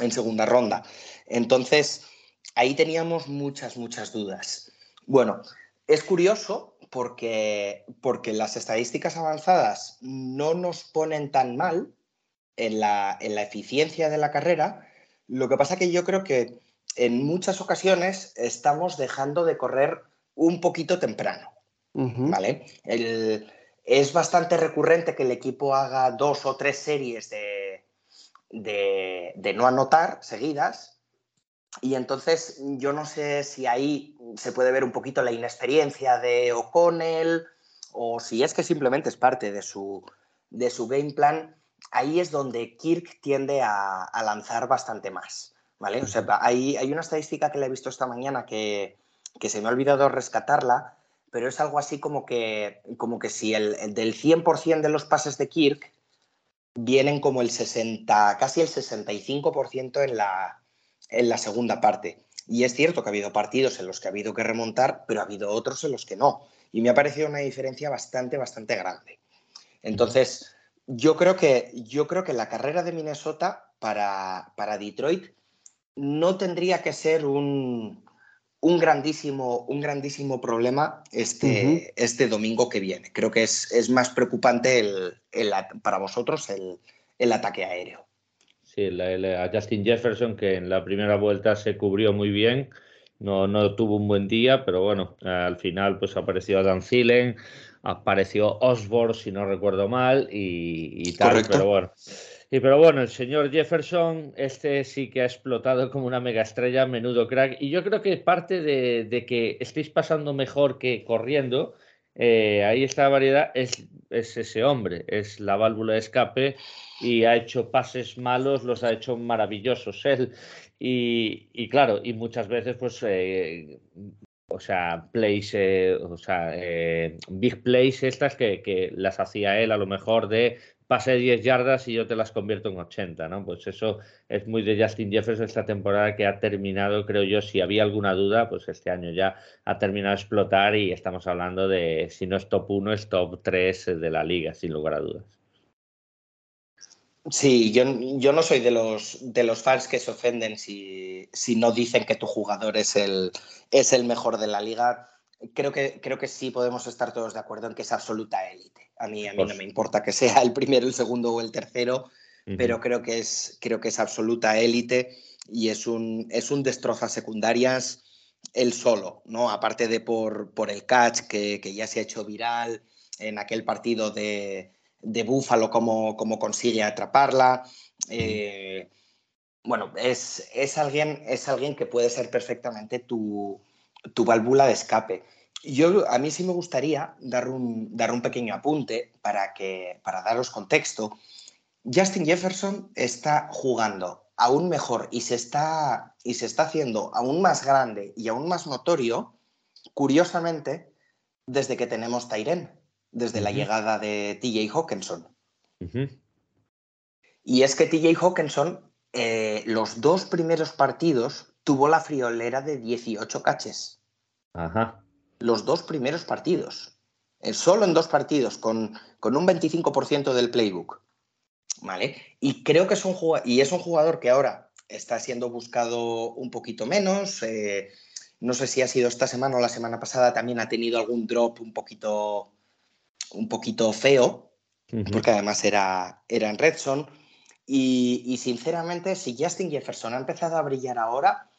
S3: en segunda ronda. Entonces, ahí teníamos muchas, muchas dudas. Bueno, es curioso porque, porque las estadísticas avanzadas no nos ponen tan mal en la, eficiencia de la carrera. Lo que pasa que yo creo que en muchas ocasiones estamos dejando de correr un poquito temprano. ¿Vale? es bastante recurrente que el equipo haga dos o tres series de, de no anotar seguidas y entonces yo no sé si ahí se puede ver un poquito la inexperiencia de O'Connell o si es que simplemente es parte de su, de su game plan. Ahí es donde Kirk tiende a, lanzar bastante más. ¿vale? O sea, hay, hay, una estadística que le he visto esta mañana que, que, se me ha olvidado rescatarla, pero es algo así como que, como que si el, el del 100% de los pases de Kirk vienen como el 60, casi el 65% en la, en la segunda parte. Y es cierto que ha habido partidos en los que ha habido que remontar, pero ha habido otros en los que no. Y me ha parecido una diferencia bastante, bastante grande. Entonces, yo creo que, yo creo que la carrera de Minnesota para, para Detroit no tendría que ser un, un, grandísimo, un grandísimo problema este, este domingo que viene. Creo que es, es más preocupante el, para vosotros el, el ataque aéreo.
S2: Sí, a Justin Jefferson, que en la primera vuelta se cubrió muy bien, no, no tuvo un buen día, pero bueno, al final pues apareció Adam Thielen, apareció Osborne, si no recuerdo mal, y, tal, pero bueno. Y pero bueno, el señor Jefferson, este sí que ha explotado como una mega estrella, menudo crack. Y yo creo que parte de, que estéis pasando mejor que corriendo, eh, ahí esta variedad, es, es, ese hombre, es la válvula de escape y ha hecho pases malos, los ha hecho maravillosos él. Y, claro, y muchas veces pues eh, o sea, plays, eh, o sea, eh, big plays estas que, las hacía él a lo mejor de pase 10 yardas y yo te las convierto en 80, ¿no? Pues eso es muy de Justin Jefferson esta temporada que ha terminado, creo yo, si había alguna duda, pues este año ya ha terminado de explotar y estamos hablando de, si no es top 1, es top 3 de la liga, sin lugar a dudas.
S3: Sí, yo, yo, no soy de los, de los fans que se ofenden si, si, no dicen que tu jugador es el, es el mejor de la liga. Creo que, creo que sí podemos estar todos de acuerdo en que es absoluta élite. A mí, a mí no me importa que sea el primero, el segundo o el tercero, pero creo que es, creo que es absoluta élite y es un, es un destroza secundarias él solo, ¿no? Aparte de por, por el catch que, que ya se ha hecho viral en aquel partido de, de Búfalo, cómo, consigue atraparla. Eh, bueno, es, es, alguien, es alguien que puede ser perfectamente tu, tu válvula de escape. Yo, a mí sí me gustaría dar un, dar un pequeño apunte para, que, para daros contexto. Justin Jefferson está jugando aún mejor y se está, y se está haciendo aún más grande y aún más notorio, curiosamente, desde que tenemos Tyren desde la llegada de TJ Hawkinson. Y es que TJ Hawkinson, eh, los dos primeros partidos, tuvo la friolera de 18 caches. Los dos primeros partidos. Eh, solo en dos partidos, con, con un 25% del playbook. ¿Vale? Y creo que es un jugador, y es un jugador que ahora está siendo buscado un poquito menos. Eh, no sé si ha sido esta semana o la semana pasada, también ha tenido algún drop un poquito, un poquito feo, porque además era, era en Redson. Y, y, sinceramente, si Justin Jefferson ha empezado a brillar ahora,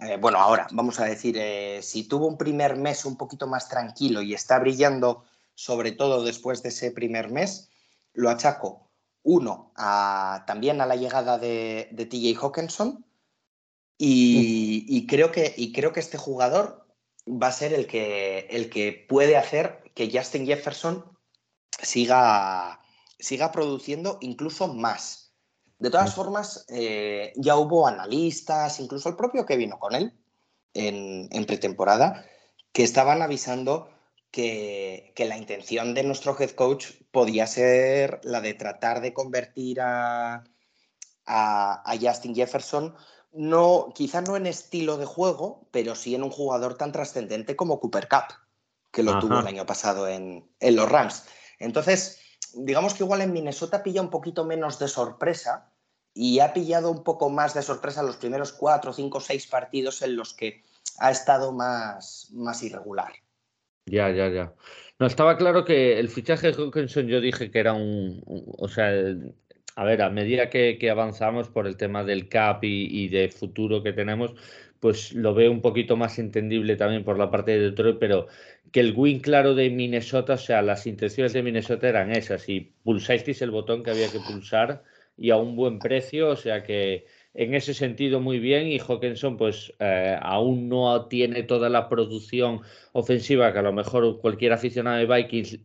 S3: eh, bueno, ahora, vamos a decir, eh, si tuvo un primer mes un poquito más tranquilo y está brillando, sobre todo después de ese primer mes, lo achaco, uno, a, también a la llegada de, de TJ Hawkinson. Y, y, creo que, y creo que este jugador va a ser el que, el que puede hacer que Justin Jefferson siga, siga produciendo incluso más. De todas formas, eh, ya hubo analistas, incluso el propio que vino con él en, pretemporada, que estaban avisando que, la intención de nuestro head coach podía ser la de tratar de convertir a, a, Justin Jefferson, no, quizá no en estilo de juego, pero sí en un jugador tan trascendente como Cooper Cup, que lo tuvo el año pasado en, en los Rams. Entonces, digamos que igual en Minnesota pilla un poquito menos de sorpresa y ha pillado un poco más de sorpresa los primeros cuatro, cinco, seis partidos en los que ha estado más, más irregular.
S2: Ya, ya, ya. No, estaba claro que el fichaje de Hawkinson yo dije que era un, o sea, a ver, a medida que, avanzamos por el tema del CAP y, y, de futuro que tenemos, pues lo veo un poquito más entendible también por la parte de Detroit, pero que el win claro de Minnesota, o sea, las intenciones de Minnesota eran esas y pulsasteis el botón que había que pulsar y a un buen precio, o sea que en ese sentido muy bien y Hawkinson pues eh, aún no tiene toda la producción ofensiva que a lo mejor cualquier aficionado de Vikings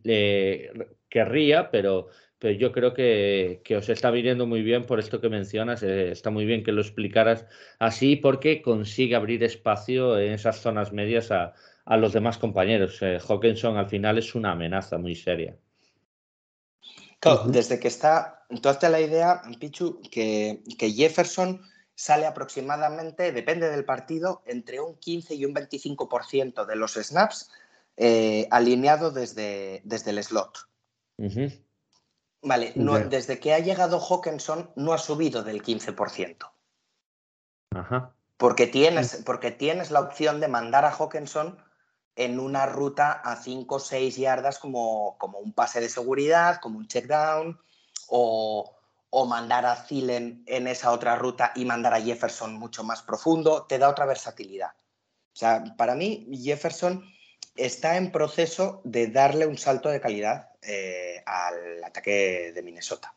S2: querría, pero, pero yo creo que, que, os está viniendo muy bien por esto que mencionas, eh, está muy bien que lo explicaras así porque consigue abrir espacio en esas zonas medias a, a los demás compañeros. Eh, Hawkinson al final es una amenaza muy seria.
S3: Claro, desde que está, entonces la idea, Pichu, que, que Jefferson sale aproximadamente, depende del partido, entre un 15 y un 25% de los snaps eh, alineado desde, desde el slot. Vale, desde que ha llegado Hawkinson no ha subido del 15%. Ajá. Porque tienes, porque tienes la opción de mandar a Hawkinson en una ruta a 5 o 6 yardas como, como, un pase de seguridad, como un check down, o, o mandar a Thielen en esa otra ruta y mandar a Jefferson mucho más profundo, te da otra versatilidad. O sea, para mí Jefferson está en proceso de darle un salto de calidad eh, al ataque de Minnesota.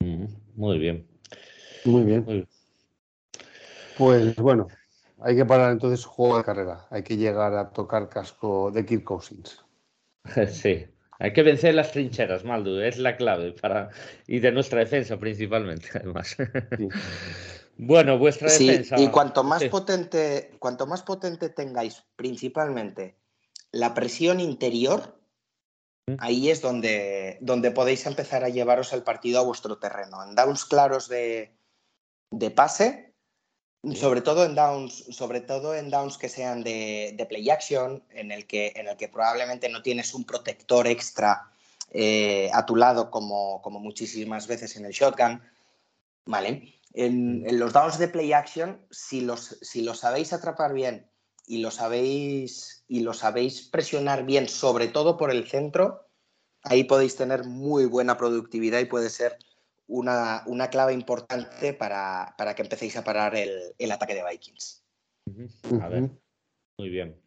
S2: Muy bien.
S1: Muy bien. Pues bueno, hay que parar entonces su juego de carrera. Hay que llegar a tocar casco de Kirk Cousins.
S2: Sí, hay que vencer las trincheras, Maldu, es la clave para y de nuestra defensa principalmente, además. Bueno, vuestra defensa.
S3: y cuanto más potente, cuanto más potente tengáis, principalmente la presión interior, mm. ahí es donde, donde podéis empezar a llevaros el partido a vuestro terreno. En downs claros de, de pase, sobre todo en downs, sobre todo en downs que sean de, play action, en el, que, en el que probablemente no tienes un protector extra eh, a tu lado como, como muchísimas veces en el shotgun, ¿vale? En, los downs de play action, si los, si los sabéis atrapar bien y lo sabéis y lo sabéis presionar bien, sobre todo por el centro, ahí podéis tener muy buena productividad y puede ser una, una clave importante para, que empecéis a parar el, ataque de Vikings.
S2: A ver, muy bien.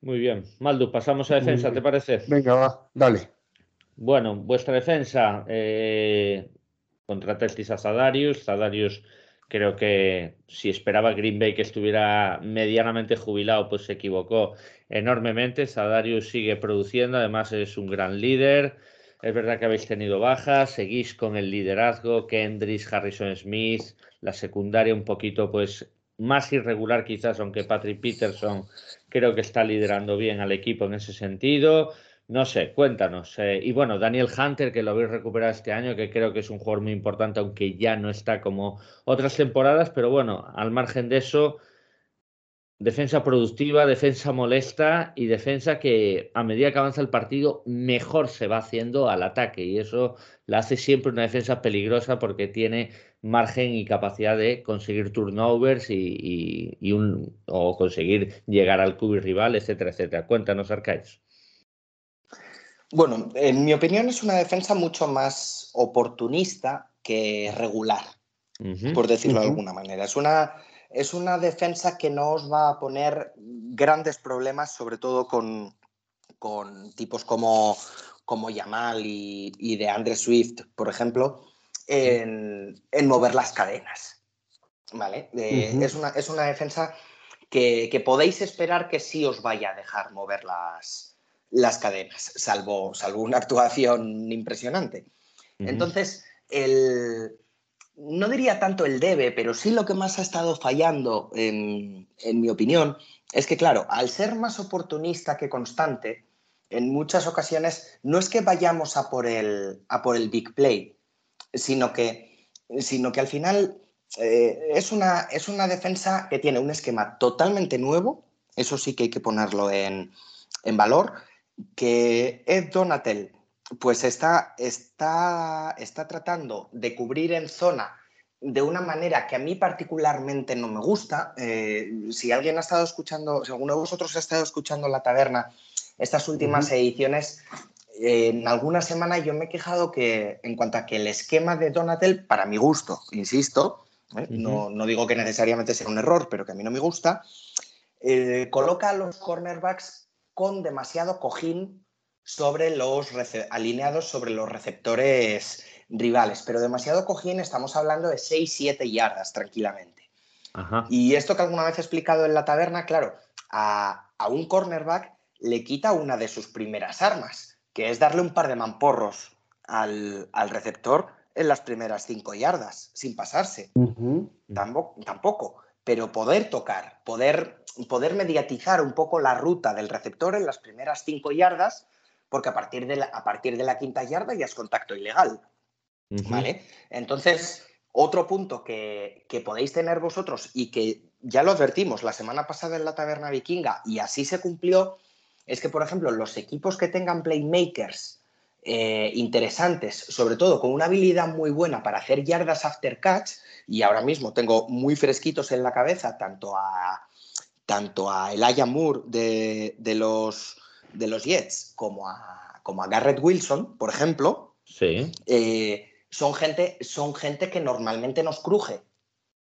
S2: Muy bien. Maldu, pasamos a defensa, ¿te parece?
S1: Venga, va, dale.
S2: Bueno, vuestra defensa, eh, contratasteis a Zadarius. Zadarius creo que si esperaba Green Bay que estuviera medianamente jubilado, pues se equivocó enormemente. Zadarius sigue produciendo, además es un gran líder. Es verdad que habéis tenido bajas, seguís con el liderazgo, Kendrick, Harrison Smith, la secundaria un poquito pues más irregular quizás, aunque Patrick Peterson creo que está liderando bien al equipo en ese sentido. No sé, cuéntanos. Eh, y bueno, Daniel Hunter, que lo habéis recuperado este año, que creo que es un jugador muy importante, aunque ya no está como otras temporadas, pero bueno, al margen de eso, Defensa productiva, defensa molesta y defensa que a medida que avanza el partido mejor se va haciendo al ataque y eso la hace siempre una defensa peligrosa porque tiene margen y capacidad de conseguir turnovers y, un, o conseguir llegar al cubi rival, etcétera, etcétera. Cuéntanos, Arcais.
S3: Bueno, en mi opinión es una defensa mucho más oportunista que regular, por decirlo de alguna manera. Es una es una defensa que no os va a poner grandes problemas, sobre todo con, tipos como, como Yamal y, de Andre Swift, por ejemplo, en, mover las cadenas. ¿Vale? Eh, es, una, es, una, defensa que, podéis esperar que sí os vaya a dejar mover las, las cadenas, salvo, salvo una actuación impresionante. Entonces, el, no diría tanto el debe, pero sí lo que más ha estado fallando, en, mi opinión, es que, claro, al ser más oportunista que constante, en muchas ocasiones no es que vayamos a por el, a por el big play, sino que, sino que al final eh, es, una, es una defensa que tiene un esquema totalmente nuevo, eso sí que hay que ponerlo en, en valor, que Ed Donatel pues está, está, está tratando de cubrir en zona de una manera que a mí particularmente no me gusta. Eh, si alguien ha estado escuchando, si alguno de vosotros ha estado escuchando La Taberna, estas últimas ediciones, en alguna semana yo me he quejado que en cuanto a que el esquema de Donatel, para mi gusto, insisto, ¿eh? no, digo que necesariamente sea un error, pero que a mí no me gusta, eh, coloca a los cornerbacks con demasiado cojín sobre los alineados sobre los receptores rivales, pero demasiado cojín, estamos hablando de 6-7 yardas tranquilamente. Y esto que alguna vez he explicado en la taberna, claro, a, un cornerback le quita una de sus primeras armas, que es darle un par de mamporros al, receptor en las primeras 5 yardas, sin pasarse. tampoco, tampoco, pero poder tocar, poder, poder mediatizar un poco la ruta del receptor en las primeras 5 yardas porque a partir de la, a partir de la quinta yarda ya es contacto ilegal. ¿Vale? Entonces, otro punto que, podéis tener vosotros y que ya lo advertimos la semana pasada en la taberna vikinga y así se cumplió, es que, por ejemplo, los equipos que tengan playmakers eh, interesantes, sobre todo con una habilidad muy buena para hacer yardas after catch, y ahora mismo tengo muy fresquitos en la cabeza tanto a, tanto a Elijah Moore de, de los de los Jets como a, como a Garrett Wilson, por ejemplo,
S2: sí.
S3: Eh, son, gente, son gente que normalmente nos cruje,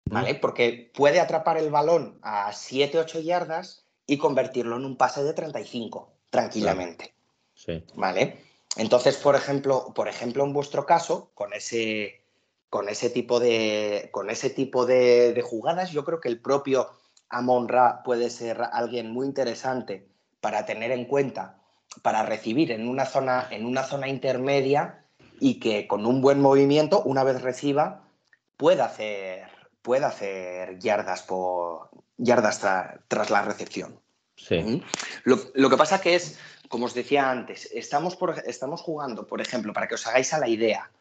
S3: ¿vale? Porque puede atrapar el balón a 7, 8 yardas y convertirlo en un pase de 35, tranquilamente.
S2: Sí.
S3: ¿Vale? Entonces, por ejemplo, por ejemplo, en vuestro caso, con ese, con ese tipo, de, con ese tipo de, jugadas, yo creo que el propio Amon Ra puede ser alguien muy interesante para tener en cuenta, para recibir en una zona, en una zona intermedia y que con un buen movimiento, una vez reciba, pueda hacer, pueda hacer yardas, por, yardas tras la recepción.
S2: Sí.
S3: ¿Mm? Lo, que pasa que es, como os decía antes, estamos, por, estamos jugando, por ejemplo, para que os hagáis a la idea,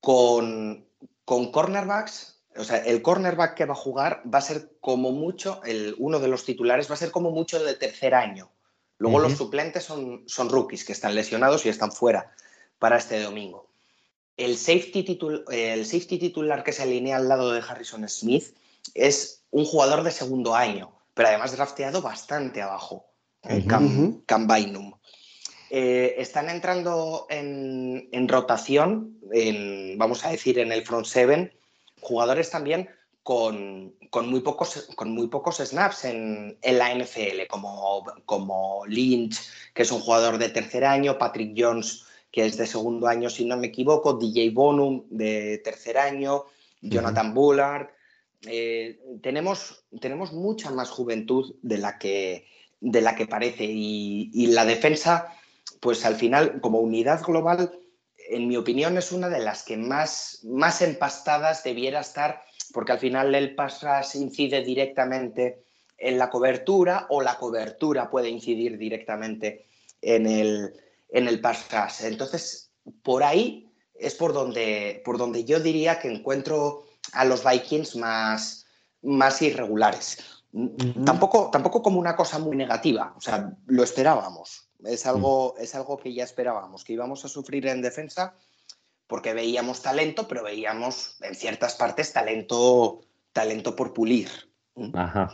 S3: con, con cornerbacks, o sea, el cornerback que va a jugar va a ser como mucho, el, uno de los titulares va a ser como mucho de tercer año. Luego los suplentes son, son rookies que están lesionados y están fuera para este domingo. El safety, el safety titular que se alinea al lado de Harrison Smith es un jugador de segundo año, pero además drafteado bastante abajo, en Cam, eh, están entrando en, rotación, vamos a decir, en el front seven, jugadores también con, muy, pocos, con muy pocos snaps en, la NFL, como, como Lynch, que es un jugador de tercer año, Patrick Jones, que es de segundo año, si no me equivoco, DJ Bonum, de tercer año, Jonathan Bullard. Eh, tenemos, tenemos mucha más juventud de la que, de la que parece y, la defensa, pues al final, como unidad global, en mi opinión, es una de las que más, más empastadas debiera estar, porque al final el pass incide directamente en la cobertura o la cobertura puede incidir directamente en el, en el pass Entonces, por ahí es por donde, por donde yo diría que encuentro a los Vikings más, más irregulares. tampoco, tampoco como una cosa muy negativa, o sea, lo esperábamos. Es algo, es algo que ya esperábamos, que íbamos a sufrir en defensa porque veíamos talento, pero veíamos en ciertas partes talento, talento por pulir.
S2: Ajá.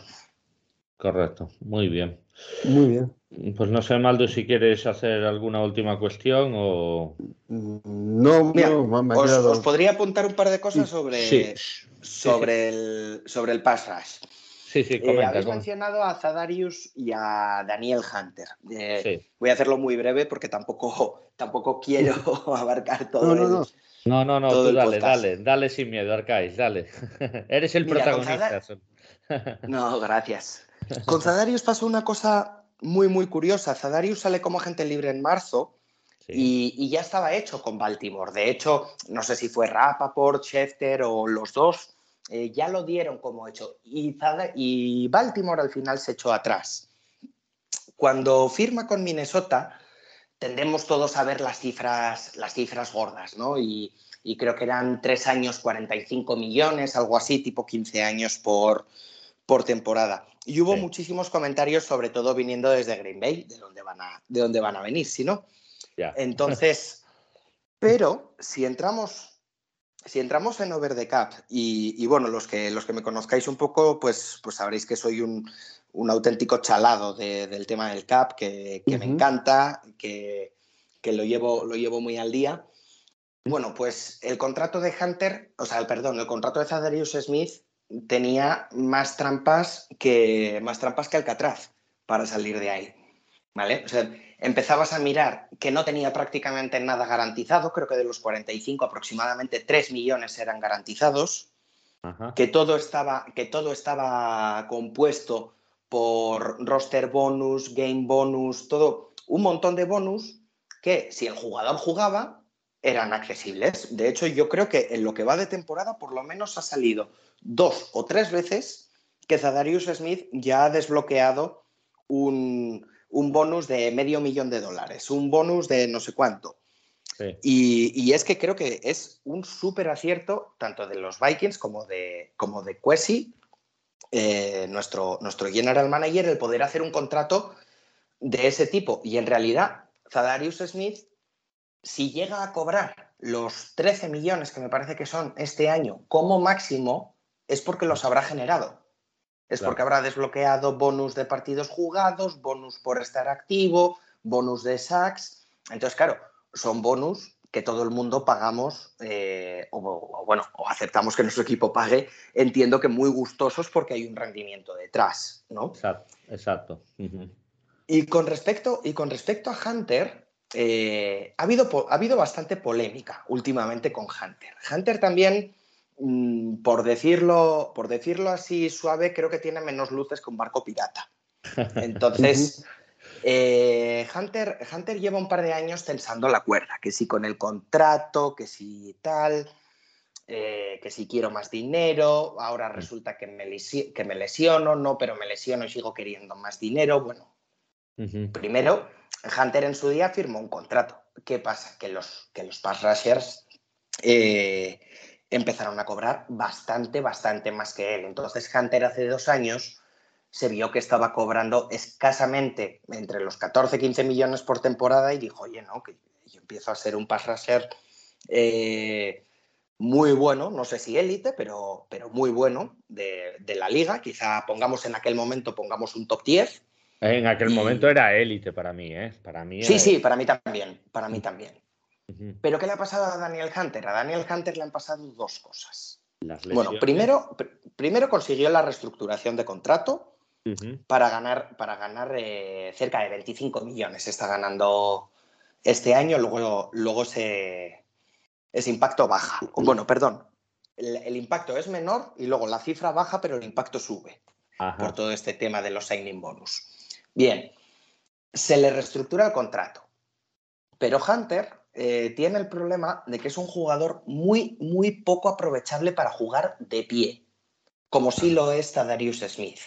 S2: Correcto, muy bien.
S1: Muy bien.
S2: Pues no sé, Maldo, si quieres hacer alguna última cuestión o.
S1: No,
S3: no os, podría apuntar un par de cosas sobre, sobre, El, sobre el pass rush.
S2: Sí, sí, comenta,
S3: eh, habéis mencionado a Zadarius y a Daniel Hunter. Eh, voy a hacerlo muy breve porque tampoco, tampoco quiero abarcar todo.
S1: No, no, no.
S2: no, no, no tú dale, dale, dale sin miedo, Arcais, dale. Eres el protagonista.
S3: no, gracias. Con Zadarius pasó una cosa muy, muy curiosa. Zadarius sale como agente libre en marzo y, ya estaba hecho con Baltimore. De hecho, no sé si fue Rappaport, Schefter o los dos, eh, ya lo dieron como hecho. Y, y Baltimore al final se echó atrás. Cuando firma con Minnesota, tendemos todos a ver las cifras, las cifras gordas, ¿no? Y, y creo que eran tres años 45 millones, algo así, tipo 15 años por, por temporada. Y hubo muchísimos comentarios, sobre todo viniendo desde Green Bay, de dónde van a, de dónde van a venir, si no. Entonces, pero si entramos, si entramos en Over the Cap, y, bueno, los que, los que me conozcáis un poco, pues, pues sabréis que soy un, auténtico chalado del tema del cap, que, me encanta, que, lo, llevo, lo llevo muy al día. Bueno, pues el contrato de Hunter, o sea, el perdón, el contrato de Zadarius Smith tenía más trampas que, más trampas que Alcatraz para salir de ahí. ¿Vale? O sea, empezabas a mirar que no tenía prácticamente nada garantizado, creo que de los 45 aproximadamente 3 millones eran garantizados, Que, todo estaba, que todo estaba compuesto por roster bonus, game bonus, todo, un montón de bonus que si el jugador jugaba eran accesibles. De hecho, yo creo que en lo que va de temporada por lo menos ha salido dos o tres veces que Zadarius Smith ya ha desbloqueado un, bonus de medio millón de dólares, un bonus de no sé cuánto. Y, es que creo que es un súper acierto tanto de los Vikings como de, como de Quesi, eh, nuestro, nuestro general manager, el poder hacer un contrato de ese tipo. Y en realidad, Zadarius Smith, si llega a cobrar los 13 millones que me parece que son este año como máximo, es porque los habrá generado. Es porque habrá desbloqueado bonus de partidos jugados, bonus por estar activo, bonus de sacks. Entonces, claro, son bonus que todo el mundo pagamos, eh, o, bueno, o aceptamos que nuestro equipo pague, entiendo que muy gustosos porque hay un rendimiento detrás, ¿no?
S2: Exacto.
S3: y, con respecto, y con respecto a Hunter, eh, ha, habido, ha habido bastante polémica últimamente con Hunter. Hunter también, mm, por, decirlo, por decirlo así suave, creo que tiene menos luces que un barco pirata. Entonces... Eh, Hunter, Hunter lleva un par de años tensando la cuerda, que si con el contrato, que si tal, eh, que si quiero más dinero, ahora mm. resulta que me, que me, lesiono, no, pero me lesiono y sigo queriendo más dinero. Bueno, primero, Hunter en su día firmó un contrato. ¿Qué pasa? Que los, que los pass rushers eh, empezaron a cobrar bastante, bastante más que él. Entonces Hunter hace dos años se vio que estaba cobrando escasamente entre los 14 y 15 millones por temporada y dijo, oye, no, que yo empiezo a ser un pass rusher eh, muy bueno, no sé si élite, pero, pero muy bueno de, la liga. Quizá pongamos en aquel momento, pongamos un top 10.
S2: En aquel momento era élite para mí, ¿eh? Para mí
S3: Sí, sí, para mí también, para mí también. Pero ¿qué le ha pasado a Daniel Hunter? A Daniel Hunter le han pasado dos cosas. bueno, primero, primero consiguió la reestructuración de contrato, para ganar, para ganar eh, cerca de 25 millones. Está ganando este año, luego, luego ese, ese impacto baja. Bueno, perdón, el, impacto es menor y luego la cifra baja, pero el impacto sube por todo este tema de los signing bonus. Bien, se le reestructura el contrato, pero Hunter eh, tiene el problema de que es un jugador muy, muy poco aprovechable para jugar de pie, como si lo es Darius Smith.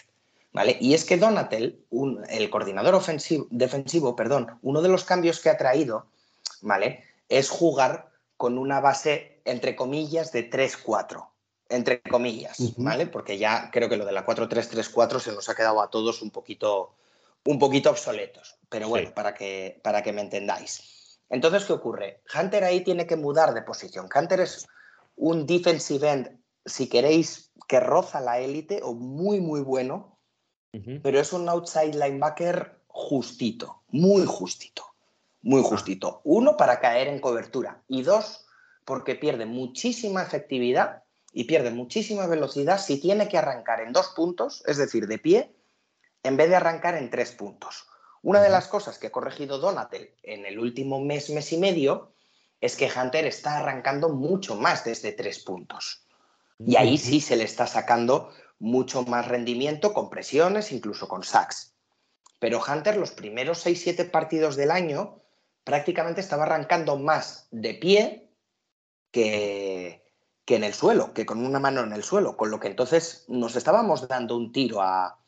S3: Y es que Donatel, el coordinador ofensivo, defensivo, perdón, uno de los cambios que ha traído, ¿vale? Es jugar con una base, entre comillas, de 3-4. Entre comillas, ¿vale? Porque ya creo que lo de la 4-3-3-4 se nos ha quedado a todos un poquito, un poquito obsoletos. Pero bueno, para, que, para que me entendáis. Entonces, ¿qué ocurre? Hunter ahí tiene que mudar de posición. Hunter es un defensive end, si queréis, que roza la élite o muy, muy bueno pero es un outside linebacker justito, muy justito, muy ah. justito. Uno, para caer en cobertura y dos, porque pierde muchísima efectividad y pierde muchísima velocidad si tiene que arrancar en dos puntos, es decir, de pie, en vez de arrancar en tres puntos. Una de las cosas que ha corregido Donatel en el último mes, mes y medio, es que Hunter está arrancando mucho más desde tres puntos. Y ahí sí se le está sacando mucho más rendimiento con presiones, incluso con sacks. Pero Hunter los primeros 6-7 partidos del año prácticamente estaba arrancando más de pie que, que en el suelo, que con una mano en el suelo, con lo que entonces nos estábamos dando un tiro a,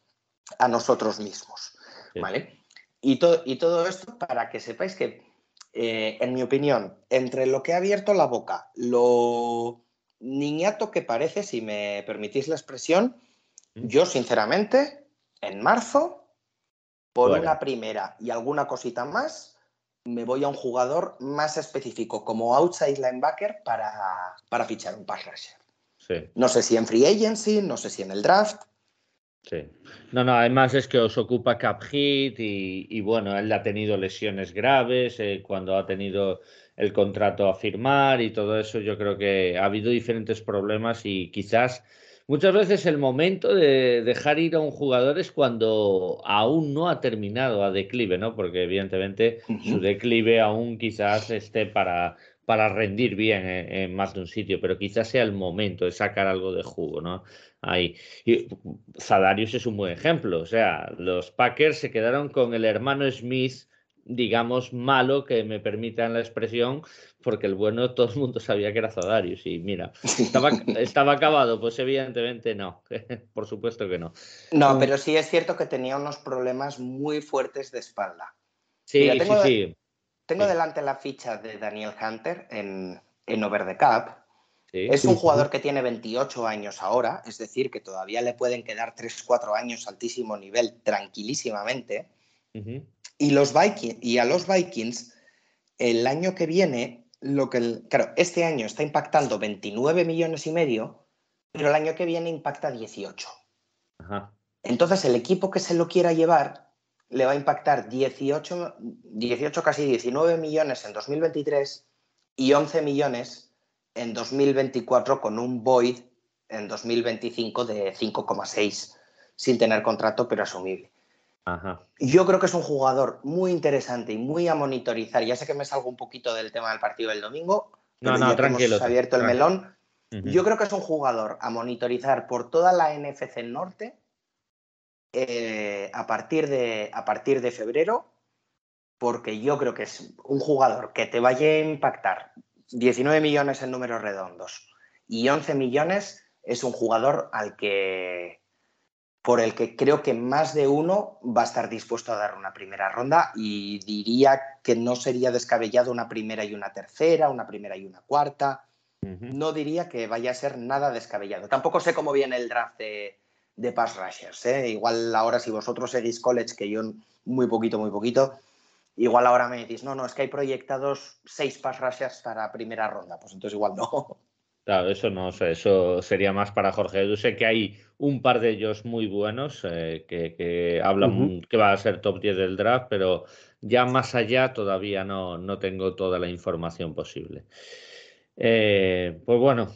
S3: nosotros mismos. ¿vale? Y, y, todo esto para que sepáis que, eh, en mi opinión, entre lo que ha abierto la boca, lo niñato que parece, si me permitís la expresión, yo sinceramente, en marzo, por una primera y alguna cosita más, me voy a un jugador más específico como outside linebacker para, para fichar un pass rusher. No sé si en free agency, no sé si en el draft.
S2: Sí. No, no, además es que os ocupa cap hit y, bueno, él ha tenido lesiones graves eh, cuando ha tenido el contrato a firmar y todo eso. Yo creo que ha habido diferentes problemas y quizás muchas veces el momento de dejar ir a un jugador es cuando aún no ha terminado a declive, ¿no? Porque evidentemente su declive aún quizás esté para, para rendir bien en, más de un sitio, pero quizás sea el momento de sacar algo de jugo, ¿no? Ahí. Y Zadarius es un buen ejemplo, o sea, los Packers se quedaron con el hermano Smith digamos, malo, que me permitan la expresión, porque el bueno todo el mundo sabía que era Zadarius y mira, estaba, estaba acabado, pues evidentemente no, por supuesto que no.
S3: No, mm. pero sí es cierto que tenía unos problemas muy fuertes de espalda.
S2: Sí, sí, sí.
S3: Tengo delante la ficha de Daniel Hunter en, en Over the Cup. Es un jugador que tiene 28 años ahora, es decir, que todavía le pueden quedar 3-4 años altísimo nivel tranquilísimamente. Y, los Vikings, y a los Vikings, el año que viene, lo que claro, este año está impactando 29 millones y medio, pero el año que viene impacta 18. Entonces, el equipo que se lo quiera llevar le va a impactar 18, 18, casi 19 millones en 2023 y 11 millones en 2024 con un void en 2025 de 5,6 sin tener contrato, pero asumible. Yo creo que es un jugador muy interesante y muy a monitorizar. Ya sé que me salgo un poquito del tema del partido del domingo.
S2: No, no, tranquilo.
S3: Hemos abierto el melón. Yo creo que es un jugador a monitorizar por toda la NFC Norte eh, a, partir de, a partir de febrero, porque yo creo que es un jugador que te vaya a impactar 19 millones en números redondos y 11 millones es un jugador al que por el que creo que más de uno va a estar dispuesto a dar una primera ronda y diría que no sería descabellado una primera y una tercera, una primera y una cuarta. No diría que vaya a ser nada descabellado. Tampoco sé cómo viene el draft de, de pass rushers. ¿eh? Igual ahora si vosotros seguís college, que yo muy poquito, muy poquito, igual ahora me decís, no, no, es que hay proyectados seis pass rushers para primera ronda. Pues entonces igual no.
S2: Claro, eso no eso sería más para Jorge. Yo sé que hay un par de ellos muy buenos eh, que, hablan que va a ser top 10 del draft, pero ya más allá todavía no, no tengo toda la información posible. Eh, pues bueno,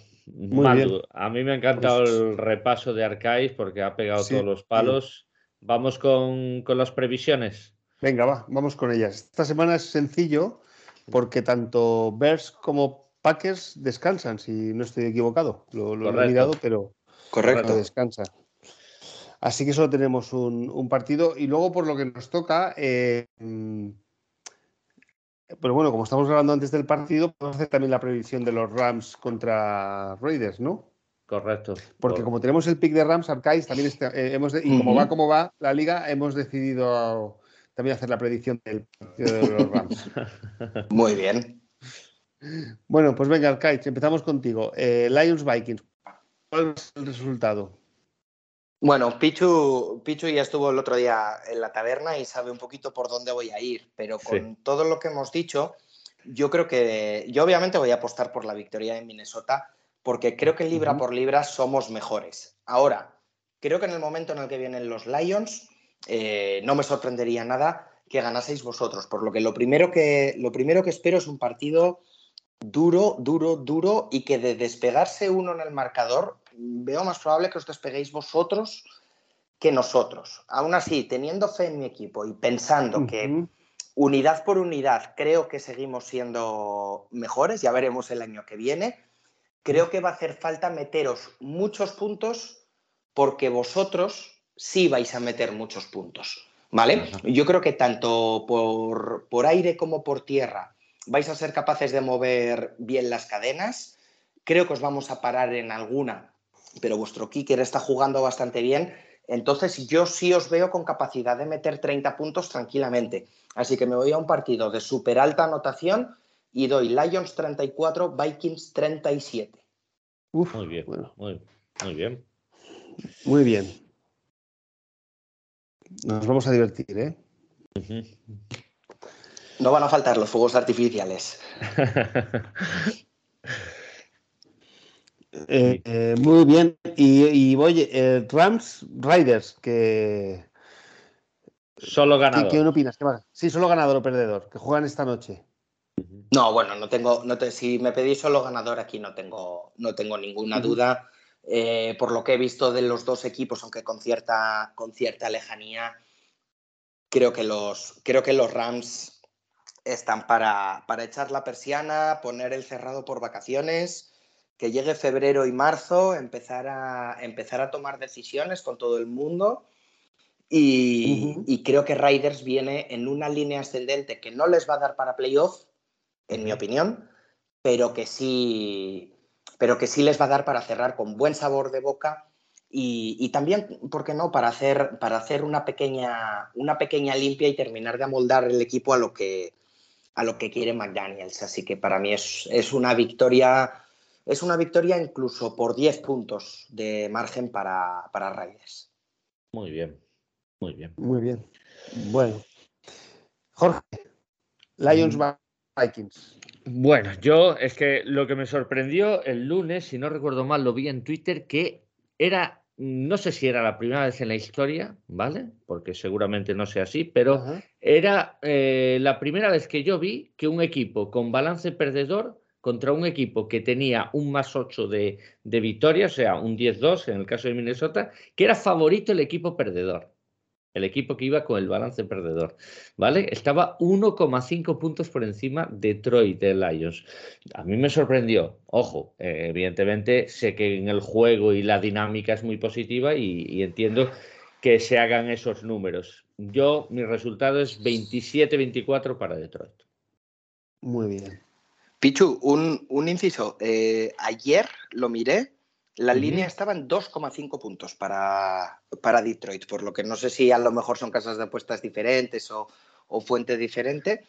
S2: a mí me ha encantado pues el repaso de Arcais porque ha pegado todos los palos. Vamos con, con las previsiones.
S1: Venga, va, vamos con ellas. Esta semana es sencillo porque tanto Bears como Packers descansan, si no estoy equivocado. Lo, he mirado, pero
S3: Correcto.
S1: descansa. Así que solo tenemos un, partido. Y luego, por lo que nos toca, eh, pero bueno, como estamos hablando antes del partido, podemos hacer también la previsión de los Rams contra Raiders, ¿no?
S2: Correcto.
S1: Porque como tenemos el pick de Rams, Arcais, también este, eh, hemos y como va como va la liga, hemos decidido también hacer la predicción del partido de los Rams.
S3: Muy bien.
S1: Bueno, pues venga, Arcaiz, empezamos contigo. Eh, Lions Vikings, ¿cuál es el resultado?
S3: Bueno, Pichu, Pichu ya estuvo el otro día en la taberna y sabe un poquito por dónde voy a ir, pero con todo lo que hemos dicho, yo creo que yo obviamente voy a apostar por la victoria en Minnesota porque creo que libra por libra somos mejores. Ahora, creo que en el momento en el que vienen los Lions, eh, no me sorprendería nada que ganaseis vosotros, por lo que lo primero que, lo primero que espero es un partido duro, duro, duro y que de despegarse uno en el marcador, veo más probable que os despeguéis vosotros que nosotros. Aún así, teniendo fe en mi equipo y pensando que unidad por unidad creo que seguimos siendo mejores, ya veremos el año que viene, creo que va a hacer falta meteros muchos puntos porque vosotros sí vais a meter muchos puntos. ¿Vale? Yo creo que tanto por, por aire como por tierra vais a ser capaces de mover bien las cadenas. Creo que os vamos a parar en alguna, pero vuestro kicker está jugando bastante bien. Entonces yo sí os veo con capacidad de meter 30 puntos tranquilamente. Así que me voy a un partido de súper alta anotación y doy Lions 34, Vikings 37.
S2: muy bien, muy, bien.
S1: Muy bien. Nos vamos a divertir, ¿eh?
S3: No van a faltar los fuegos artificiales.
S1: Eh, eh, muy bien. Y, oye, eh, Rams Riders, que.
S2: Solo ganador.
S1: ¿Qué, opinas? Sí, solo ganador o perdedor, que juegan esta noche.
S3: No, bueno, no tengo. No si me pedís solo ganador, aquí no tengo, no tengo ninguna duda. Por lo que he visto de los dos equipos, aunque con cierta, con cierta lejanía, creo que los, creo que los Rams están para, echar la persiana, poner el cerrado por vacaciones, que llegue febrero y marzo, empezar a, empezar a tomar decisiones con todo el mundo. Y, creo que Riders viene en una línea ascendente que no les va a dar para playoff, en mi opinión, pero que sí, pero que sí les va a dar para cerrar con buen sabor de boca y, también, ¿por qué no?, para hacer, para hacer una, pequeña, una pequeña limpia y terminar de amoldar el equipo a lo que, a lo que quiere McDaniels. Así que para mí es, una victoria, es una victoria incluso por 10 puntos de margen para, para Raiders.
S2: Muy bien, muy bien.
S1: Muy bien. Bueno. Jorge, Lions mm. Vikings.
S2: Bueno, yo es que lo que me sorprendió el lunes, si no recuerdo mal, lo vi en Twitter, que era no sé si era la primera vez en la historia, ¿vale? Porque seguramente no sea así, pero era eh, la primera vez que yo vi que un equipo con balance perdedor contra un equipo que tenía un más 8 de, de victoria, o sea, un 10-2 en el caso de Minnesota, que era favorito el equipo perdedor. El equipo que iba con el balance perdedor, ¿vale? Estaba 1,5 puntos por encima de Detroit de Lions. A mí me sorprendió. Ojo, eh, evidentemente sé que en el juego y la dinámica es muy positiva y, y entiendo que se hagan esos números. Yo, mi resultado es 27-24 para Detroit.
S1: Muy bien.
S3: Pichu, un, un inciso. Eh, ayer lo miré, la uh -huh. línea estaba en 2,5 puntos para, para, Detroit, por lo que no sé si a lo mejor son casas de apuestas diferentes o, o fuente diferente,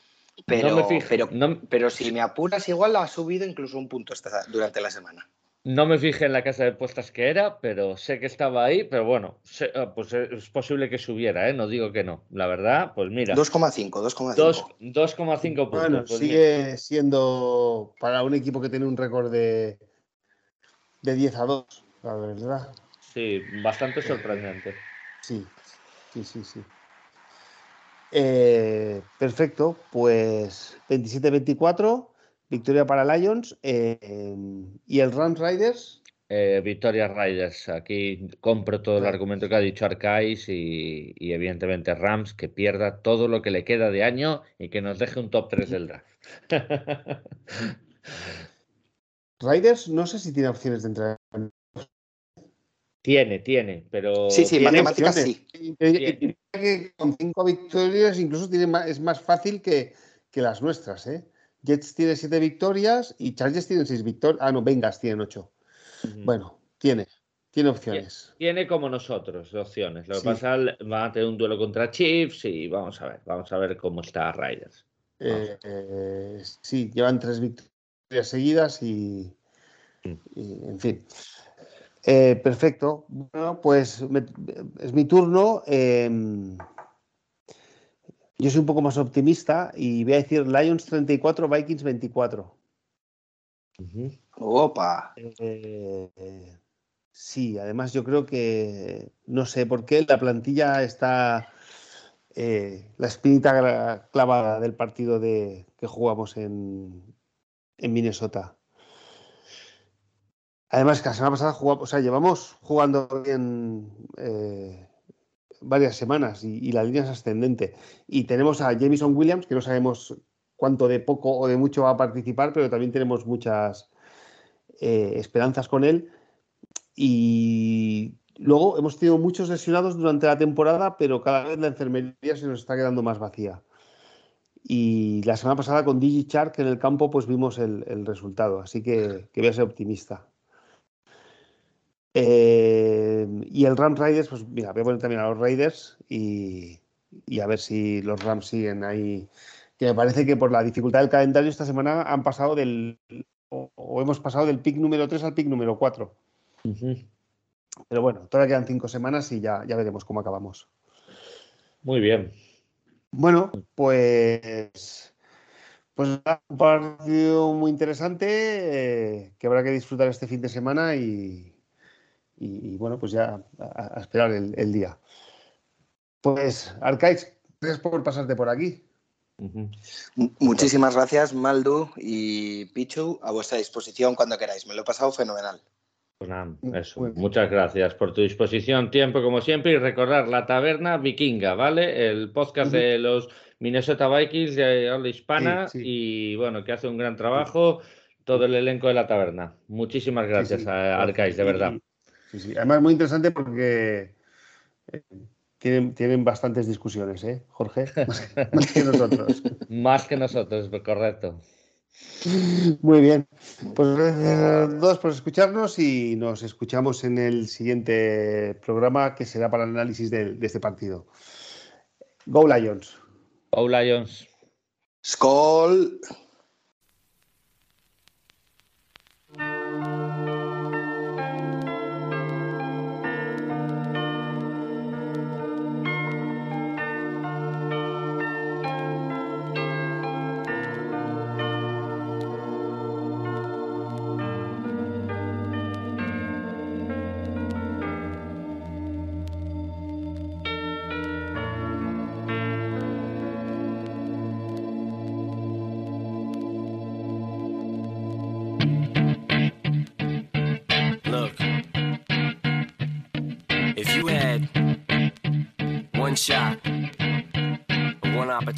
S3: pero, no fijé, pero, no... pero, si me apuras igual ha subido incluso un punto esta, durante la semana.
S2: No me fijé en la casa de apuestas que era, pero sé que estaba ahí, pero bueno, sé, ah, pues es posible que subiera, ¿eh? no digo que no. La verdad, pues mira.
S3: 2,5, 2,5.
S2: 2,5 puntos.
S1: Bueno,
S2: pues
S1: sigue mira. siendo para un equipo que tiene un récord de, de 10 a 2, la verdad.
S2: Sí, bastante sorprendente.
S1: Sí, sí, sí, sí. Eh, perfecto, pues 27-24 Victoria para Lions. Eh, ¿Y el Rams Riders?
S2: Eh, Victoria Riders. Aquí compro todo el argumento que ha dicho Arcais y, y, evidentemente Rams que pierda todo lo que le queda de año y que nos deje un top 3 del draft.
S1: Riders, no sé si tiene opciones de entrar.
S2: Tiene, tiene, pero.
S3: Sí, sí,
S1: tiene
S3: matemáticas sí.
S1: Tiene. Que con cinco victorias incluso tiene más, es más fácil que, que las nuestras, ¿eh? Jets tiene siete victorias y Chargers tienen seis victorias. Ah, no, Vengas tienen ocho. Uh -huh. Bueno, tiene, tiene opciones.
S2: Tiene como nosotros opciones. Lo que sí. pasa va a tener un duelo contra Chiefs y vamos a ver, vamos a ver cómo está Riders.
S1: Eh, eh, sí, llevan tres victorias seguidas y, y en fin. Eh, perfecto. Bueno, pues me, es mi turno. Eh, yo soy un poco más optimista y voy a decir Lions 34, Vikings 24.
S3: Uh -huh. ¡Opa!
S1: Eh, sí, además yo creo que no sé por qué la plantilla está eh, la espinita clavada del partido de, que jugamos en, en Minnesota. Además, que la semana pasada jugamos, o sea, llevamos jugando eh, varias semanas y, y, la línea es ascendente. Y tenemos a Jameson Williams, que no sabemos cuánto de poco o de mucho va a participar, pero también tenemos muchas eh, esperanzas con él. Y luego hemos tenido muchos lesionados durante la temporada, pero cada vez la enfermería se nos está quedando más vacía. Y la semana pasada con DigiChark en el campo, pues vimos el, el resultado. Así que, que voy a ser optimista. Eh, y el Rams Raiders, pues mira, voy a poner también a los Raiders y, y, a ver si los Rams siguen ahí. Que me parece que por la dificultad del calendario esta semana han pasado del. o, o hemos pasado del pick número 3 al pick número 4. Uh -huh. Pero bueno, todavía quedan cinco semanas y ya, ya veremos cómo acabamos.
S2: Muy bien.
S1: Bueno, pues. Pues un partido muy interesante eh, que habrá que disfrutar este fin de semana y, y, y bueno, pues ya a, a esperar el, el, día. Pues, Arcais, gracias por pasarte por aquí.
S3: Uh -huh. Muchísimas gracias, Maldu y Pichu, a vuestra disposición cuando queráis. Me lo he pasado fenomenal.
S2: Pues nada, eso. Bueno. Muchas gracias por tu disposición, tiempo como siempre y recordar la taberna vikinga, ¿vale? El podcast uh -huh. de los Minnesota Vikings de habla hispana sí, sí. y bueno, que hace un gran trabajo todo el elenco de la taberna. Muchísimas gracias sí, a Arcais, de verdad.
S1: Sí, sí. Además, muy interesante porque eh, tienen, tienen bastantes discusiones, ¿eh, Jorge? Más, más que nosotros.
S2: más que nosotros, correcto.
S1: Muy bien. Pues gracias a todos por escucharnos y nos escuchamos en el siguiente programa que será para el análisis de, de este partido. Go Lions.
S2: Go Lions.
S3: Skull.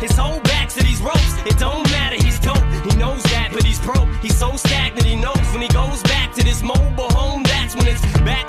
S4: His whole back to these ropes. It don't matter, he's dope. He knows that, but he's broke. He's so stagnant, he knows when he goes back to this mobile home. That's when it's back